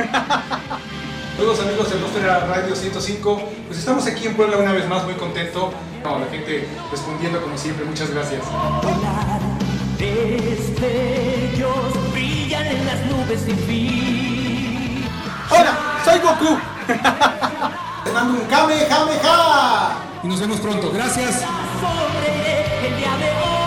[SPEAKER 21] [LAUGHS] Saludos amigos de Atmósfera Radio 105. Pues estamos aquí en Puebla una vez más, muy contento. No, la gente respondiendo como siempre, muchas gracias.
[SPEAKER 13] Destellos brillan en las nubes sin fin.
[SPEAKER 21] Hola, soy Goku. [LAUGHS] Te mando un Kamehameha. Y nos vemos pronto. Gracias.
[SPEAKER 13] Sobre el día de hoy.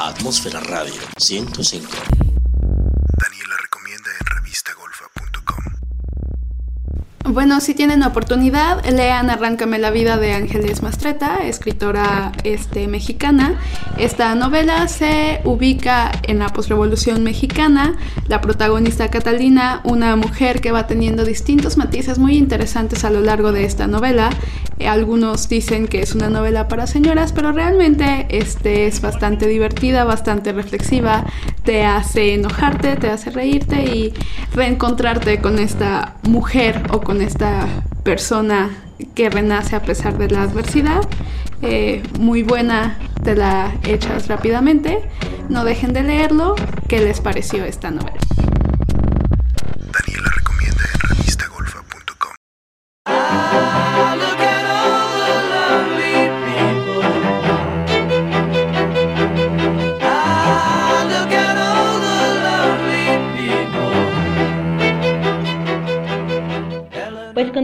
[SPEAKER 11] Atmósfera Radio 105.
[SPEAKER 22] Bueno, si tienen oportunidad, lean Arráncame la vida de Ángeles Mastreta, escritora este, mexicana. Esta novela se ubica en la posrevolución mexicana. La protagonista Catalina, una mujer que va teniendo distintos matices muy interesantes a lo largo de esta novela. Eh, algunos dicen que es una novela para señoras, pero realmente este, es bastante divertida, bastante reflexiva. Te hace enojarte, te hace reírte y reencontrarte con esta mujer o con esta persona que renace a pesar de la adversidad. Eh, muy buena, te la echas rápidamente. No dejen de leerlo. ¿Qué les pareció esta novela?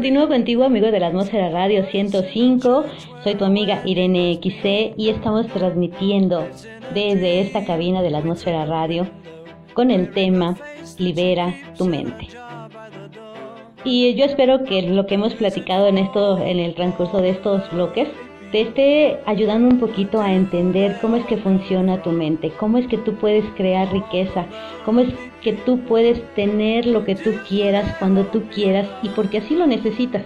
[SPEAKER 10] Continúo contigo, amigo de la Atmósfera Radio 105. Soy tu amiga Irene XC y estamos transmitiendo desde esta cabina de la Atmósfera Radio con el tema Libera tu mente. Y yo espero que lo que hemos platicado en esto, en el transcurso de estos bloques, te esté ayudando un poquito a entender cómo es que funciona tu mente, cómo es que tú puedes crear riqueza, cómo es que tú puedes tener lo que tú quieras cuando tú quieras y porque así lo necesitas.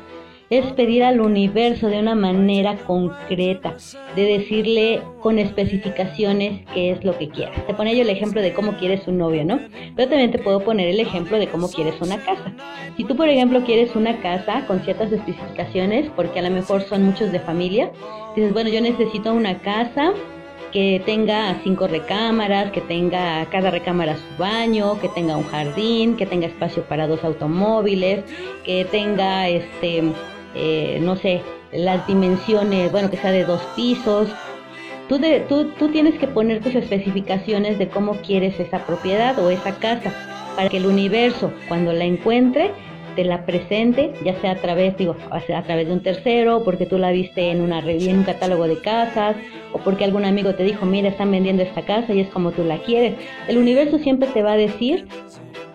[SPEAKER 10] Es pedir al universo de una manera concreta, de decirle con especificaciones qué es lo que quieras. Te pone yo el ejemplo de cómo quieres un novio, ¿no? Pero también te puedo poner el ejemplo de cómo quieres una casa. Si tú, por ejemplo, quieres una casa con ciertas especificaciones, porque a lo mejor son muchos de familia, dices, bueno, yo necesito una casa que tenga cinco recámaras, que tenga cada recámara su baño, que tenga un jardín, que tenga espacio para dos automóviles, que tenga este eh, no sé, las dimensiones, bueno, que sea de dos pisos. Tú, de, tú, tú tienes que poner tus especificaciones de cómo quieres esa propiedad o esa casa para que el universo, cuando la encuentre, te la presente, ya sea a través, digo, a través de un tercero, porque tú la viste en una en un catálogo de casas, o porque algún amigo te dijo, mira, están vendiendo esta casa y es como tú la quieres. El universo siempre te va a decir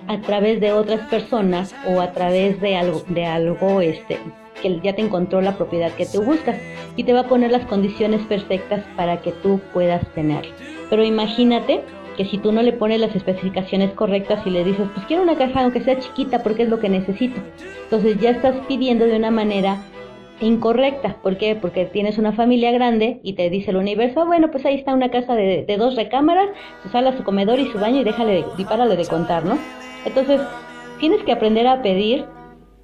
[SPEAKER 10] a través de otras personas o a través de algo, de algo este, que ya te encontró la propiedad que tú buscas y te va a poner las condiciones perfectas para que tú puedas tener. Pero imagínate que si tú no le pones las especificaciones correctas y le dices, pues quiero una caja aunque sea chiquita porque es lo que necesito, entonces ya estás pidiendo de una manera incorrecta. ¿Por qué? Porque tienes una familia grande y te dice el universo, ah, bueno, pues ahí está una casa de, dos recámaras, su sala, su comedor y su baño y déjale, y párale de contar, ¿no? Entonces, tienes que aprender a pedir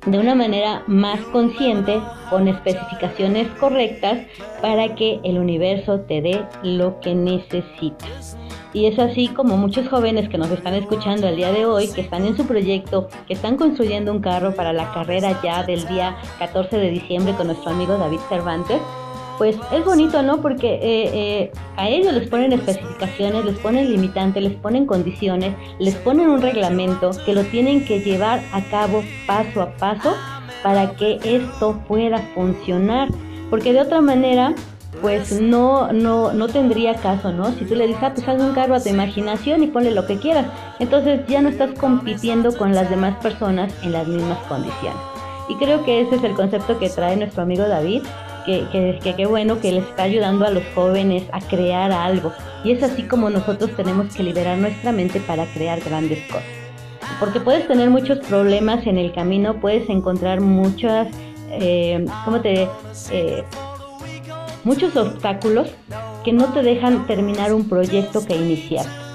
[SPEAKER 10] de una manera más consciente, con especificaciones correctas, para que el universo te dé lo que necesitas. Y es así como muchos jóvenes que nos están escuchando el día de hoy, que están en su proyecto, que están construyendo un carro para la carrera ya del día 14 de diciembre con nuestro amigo David Cervantes, pues es bonito, ¿no? Porque eh, eh, a ellos les ponen especificaciones, les ponen limitantes, les ponen condiciones, les ponen un reglamento que lo tienen que llevar a cabo paso a paso para que esto pueda funcionar. Porque de otra manera, pues no, no, no tendría caso, ¿no? Si tú le dices, ah, pues un carro a tu imaginación y ponle lo que quieras. Entonces ya no estás compitiendo con las demás personas en las mismas condiciones. Y creo que ese es el concepto que trae nuestro amigo David, que, que, bueno que le está ayudando a los jóvenes a crear algo. Y es así como nosotros tenemos que liberar nuestra mente para crear grandes cosas. Porque puedes tener muchos problemas en el camino, puedes encontrar muchas, eh, ¿cómo te eh, muchos obstáculos que no te dejan terminar un proyecto que iniciaste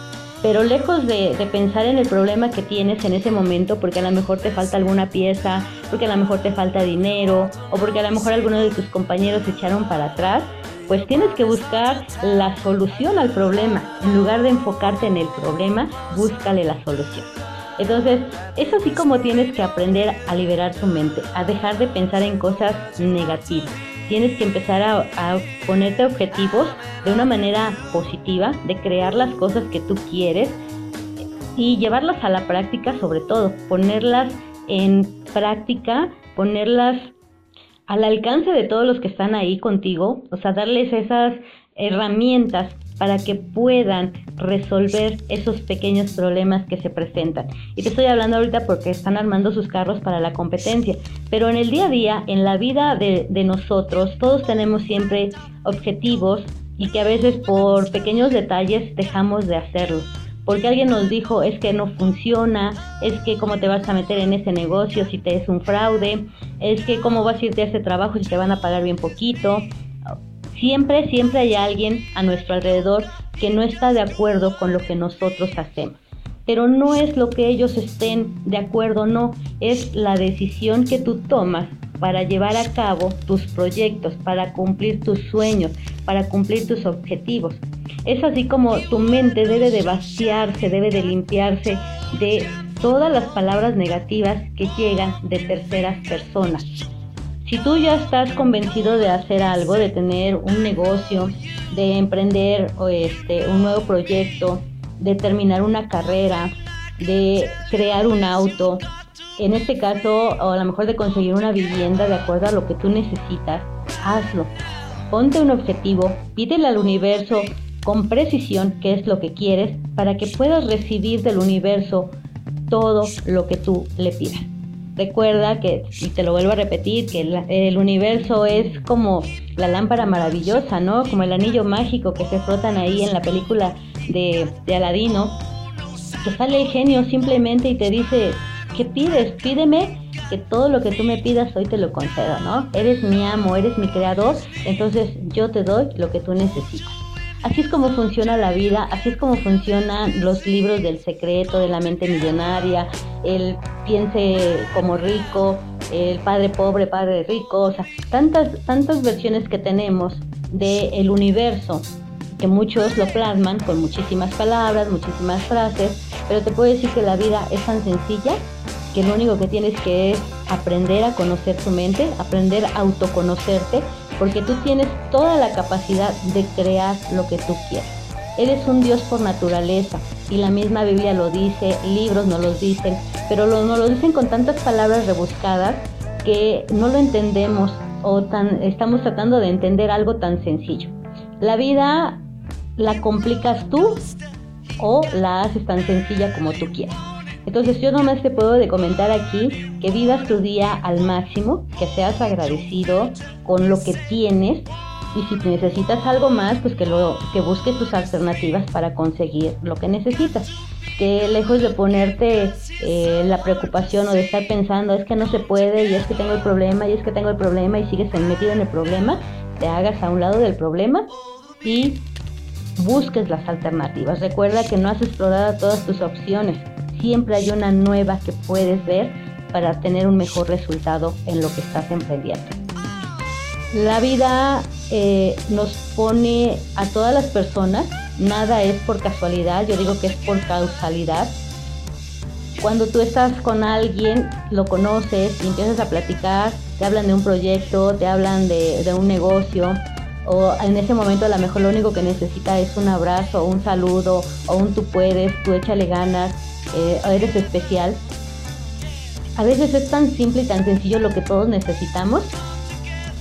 [SPEAKER 10] pero lejos de, pensar en el problema que tienes en ese momento, porque a lo mejor te falta alguna pieza, porque a lo mejor te falta dinero, o porque a lo mejor algunos de tus compañeros se echaron para atrás, pues tienes que buscar la solución al problema. En lugar de enfocarte en el problema, búscale la solución. Entonces, es así como tienes que aprender a liberar tu mente, a dejar de pensar en cosas negativas tienes que empezar a, ponerte objetivos de una manera positiva, de crear las cosas que tú quieres y llevarlas a la práctica sobre todo, ponerlas en práctica, ponerlas al alcance de todos los que están ahí contigo, o sea, darles esas herramientas para que puedan resolver esos pequeños problemas que se presentan. Y te estoy hablando ahorita porque están armando sus carros para la competencia, pero en el día a día, en la vida de, nosotros, todos tenemos siempre objetivos y que a veces por pequeños detalles dejamos de hacerlo. Porque alguien nos dijo es que no funciona, es que cómo te vas a meter en ese negocio si te es un fraude, es que cómo vas a irte a ese trabajo si te van a pagar bien poquito, Siempre, siempre hay alguien a nuestro alrededor que no está de acuerdo con lo que nosotros hacemos. Pero no es lo que ellos estén de acuerdo, no, es la decisión que tú tomas para llevar a cabo tus proyectos, para cumplir tus sueños, para cumplir tus objetivos. Es así como tu mente debe de vaciarse, debe de limpiarse de todas las palabras negativas que llegan de terceras personas. Si tú ya estás convencido de hacer algo, de tener un negocio, de emprender este, un nuevo proyecto, de terminar una carrera, de crear un auto, en este caso, o a lo mejor de conseguir una vivienda de acuerdo a lo que tú necesitas, hazlo. Ponte un objetivo, pídele al universo con precisión qué es lo que quieres para que puedas recibir del universo todo lo que tú le pidas. Recuerda que, y te lo vuelvo a repetir, que el, universo es como la lámpara maravillosa, ¿no? Como el anillo mágico que se frotan ahí en la película de, de Aladino, que sale el genio simplemente y te dice, ¿qué pides? Pídeme que todo lo que tú me pidas hoy te lo concedo, ¿no? Eres mi amo, eres mi creador, entonces yo te doy lo que tú necesitas. Así es como funciona la vida, así es como funcionan los libros del secreto, de la mente millonaria, el piense como rico, el padre pobre, padre rico, o sea, tantas, tantas versiones que tenemos del universo, que muchos lo plasman con muchísimas palabras, muchísimas frases, pero te puedo decir que la vida es tan sencilla que lo único que tienes que es aprender a conocer tu mente, aprender a autoconocerte porque tú tienes toda la capacidad de crear lo que tú quieras. Eres un Dios por naturaleza y la misma Biblia lo dice, libros no lo dicen, pero no lo dicen con tantas palabras rebuscadas que no lo entendemos o tan, estamos tratando de entender algo tan sencillo. La vida la complicas tú o la haces tan sencilla como tú quieras. Entonces yo nomás te puedo de comentar aquí que vivas tu día al máximo, que seas agradecido con lo que tienes y si necesitas algo más, pues que, lo, que busques tus alternativas para conseguir lo que necesitas. Que lejos de ponerte eh, la preocupación o de estar pensando es que no se puede y es que tengo el problema y es que tengo el problema y sigues metido en el problema, te hagas a un lado del problema y busques las alternativas. Recuerda que no has explorado todas tus opciones siempre hay una nueva que puedes ver para tener un mejor resultado en lo que estás emprendiendo. La vida eh, nos pone a todas las personas, nada es por casualidad, yo digo que es por causalidad. Cuando tú estás con alguien, lo conoces y empiezas a platicar, te hablan de un proyecto, te hablan de, de un negocio, o en ese momento a lo mejor lo único que necesita es un abrazo, un saludo, o un tú puedes, tú échale ganas, eh, eres especial. A veces es tan simple y tan sencillo lo que todos necesitamos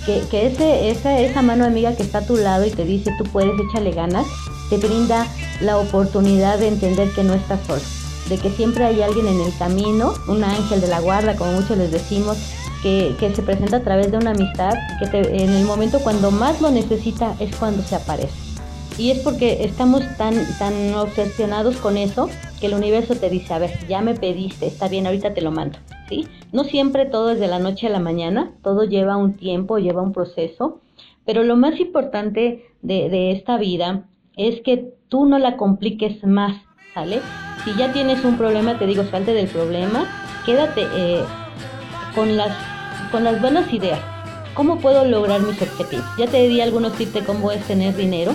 [SPEAKER 10] que, que ese, esa, esa mano amiga que está a tu lado y te dice tú puedes, échale ganas, te brinda la oportunidad de entender que no estás solo, de que siempre hay alguien en el camino, un ángel de la guarda, como muchos les decimos, que, que se presenta a través de una amistad, que te- en el momento cuando más lo necesita es cuando se aparece. Y es porque estamos tan, tan obsesionados con eso que el universo te dice, a ver, ya me pediste, está bien, ahorita te lo mando. ¿sí? No siempre todo es de la noche a la mañana, todo lleva un tiempo, lleva un proceso, pero lo más importante de, de esta vida es que tú no la compliques más, ¿sale? Si ya tienes un problema, te digo, salte del problema, quédate eh, con, las, con las buenas ideas. ¿Cómo puedo lograr mis objetivos? Ya te di algunos tips de cómo es tener dinero.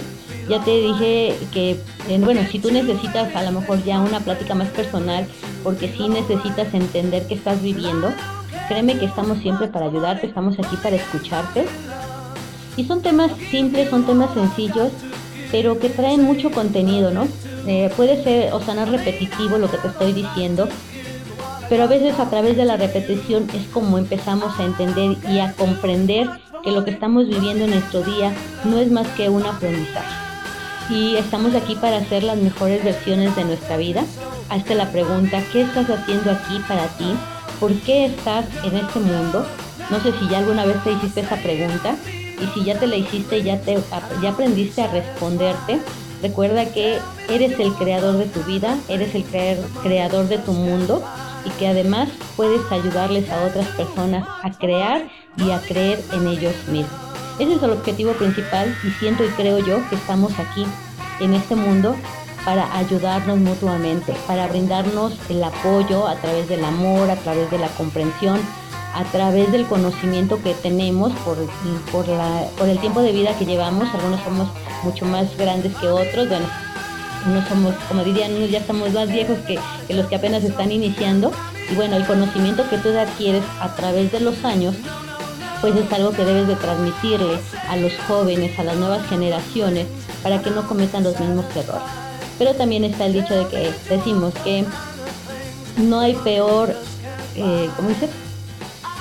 [SPEAKER 10] Ya te dije que, eh, bueno, si tú necesitas a lo mejor ya una plática más personal, porque sí necesitas entender qué estás viviendo, créeme que estamos siempre para ayudarte, estamos aquí para escucharte. Y son temas simples, son temas sencillos, pero que traen mucho contenido, ¿no? Eh, puede ser o sonar repetitivo lo que te estoy diciendo, pero a veces a través de la repetición es como empezamos a entender y a comprender que lo que estamos viviendo en nuestro día no es más que un aprendizaje. Y estamos aquí para hacer las mejores versiones de nuestra vida. Hazte la pregunta, ¿qué estás haciendo aquí para ti? ¿Por qué estás en este mundo? No sé si ya alguna vez te hiciste esa pregunta y si ya te la hiciste ya, te, ya aprendiste a responderte, recuerda que eres el creador de tu vida, eres el cre- creador de tu mundo y que además puedes ayudarles a otras personas a crear y a creer en ellos mismos. Ese es el objetivo principal y siento y creo yo que estamos aquí en este mundo para ayudarnos mutuamente, para brindarnos el apoyo a través del amor, a través de la comprensión, a través del conocimiento que tenemos por, por, la, por el tiempo de vida que llevamos. Algunos somos mucho más grandes que otros, bueno, unos somos, como dirían, ya estamos más viejos que, que los que apenas están iniciando. Y bueno, el conocimiento que tú adquieres a través de los años, pues es algo que debes de transmitirle a los jóvenes, a las nuevas generaciones, para que no cometan los mismos errores. Pero también está el dicho de que decimos que no hay peor, eh, ¿cómo dice?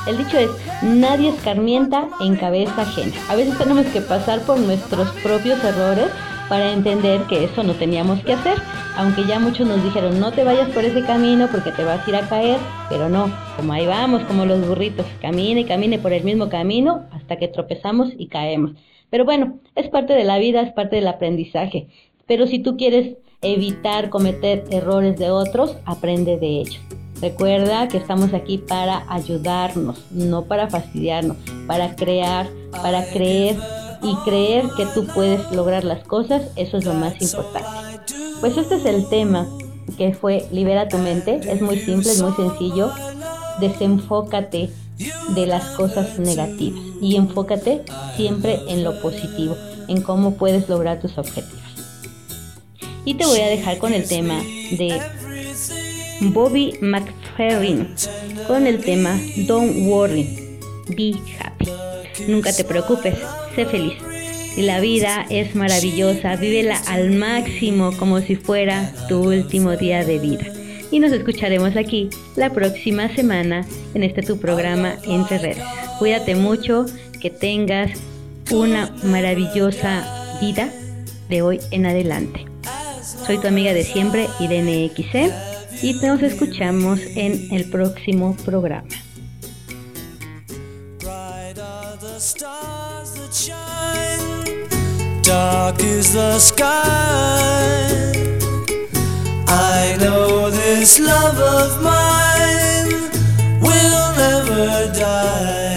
[SPEAKER 10] El dicho es, nadie escarmienta en cabeza ajena. A veces tenemos que pasar por nuestros propios errores para entender que eso no teníamos que hacer. Aunque ya muchos nos dijeron, no te vayas por ese camino porque te vas a ir a caer, pero no, como ahí vamos, como los burritos, camine y camine por el mismo camino hasta que tropezamos y caemos. Pero bueno, es parte de la vida, es parte del aprendizaje. Pero si tú quieres evitar cometer errores de otros, aprende de ellos. Recuerda que estamos aquí para ayudarnos, no para fastidiarnos, para crear, para creer y creer que tú puedes lograr las cosas, eso es lo más importante. Pues este es el tema que fue Libera tu mente, es muy simple, es muy sencillo, desenfócate de las cosas negativas y enfócate siempre en lo positivo, en cómo puedes lograr tus objetivos. Y te voy a dejar con el tema de Bobby McFerrin con el tema Don't Worry, Be Happy. Nunca te preocupes, feliz. Y la vida es maravillosa, vívela al máximo como si fuera tu último día de vida. Y nos escucharemos aquí la próxima semana en este tu programa Entre Redes. Cuídate mucho, que tengas una maravillosa vida de hoy en adelante. Soy tu amiga de siempre, Irene XC, y nos escuchamos en el próximo programa.
[SPEAKER 13] Dark is the sky. I know this love of mine will never die,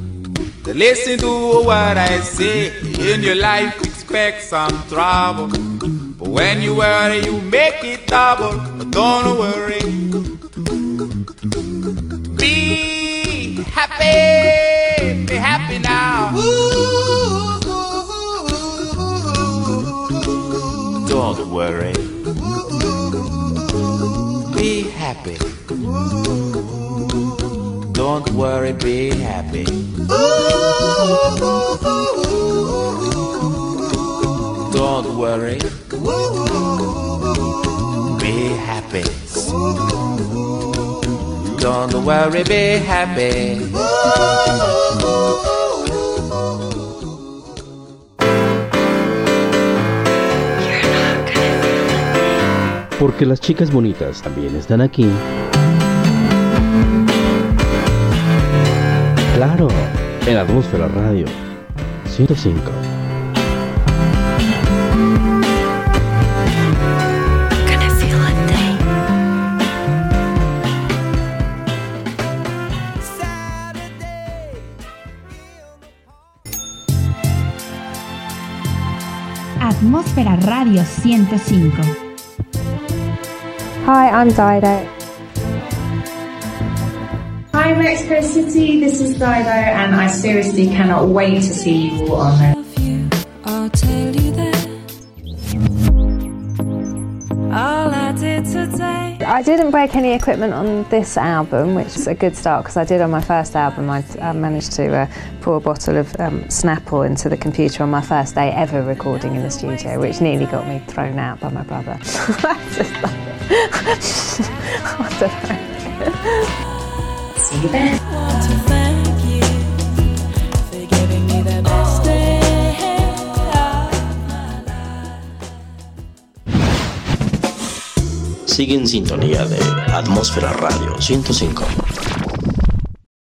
[SPEAKER 23] Listen to what I say. In your life, expect some trouble. But when you worry, you make it double. But don't worry. Be happy. Be happy now. Don't worry. Be happy. Don't worry, be happy. Don't worry. Be happy. Don't worry, be happy.
[SPEAKER 19] Porque las chicas bonitas también están aquí. Claro, en Atmósfera Radio 105.
[SPEAKER 2] Atmósfera Radio 105.
[SPEAKER 24] Hi, I'm Dido.
[SPEAKER 25] Hi Mexico City, this is Dido and I seriously cannot wait to see you all on there.
[SPEAKER 8] I'll tell you that. All I did today.
[SPEAKER 24] I didn't break any equipment on this album, which is a good start because I did on my first album. I uh, managed to uh, pour a bottle of um, Snapple into the computer on my first day ever recording in the studio, which nearly got me thrown out by my brother. [LAUGHS] I just love it. [LAUGHS] I don't know.
[SPEAKER 25] See.
[SPEAKER 19] Sigue en sintonía de Atmósfera Radio 105.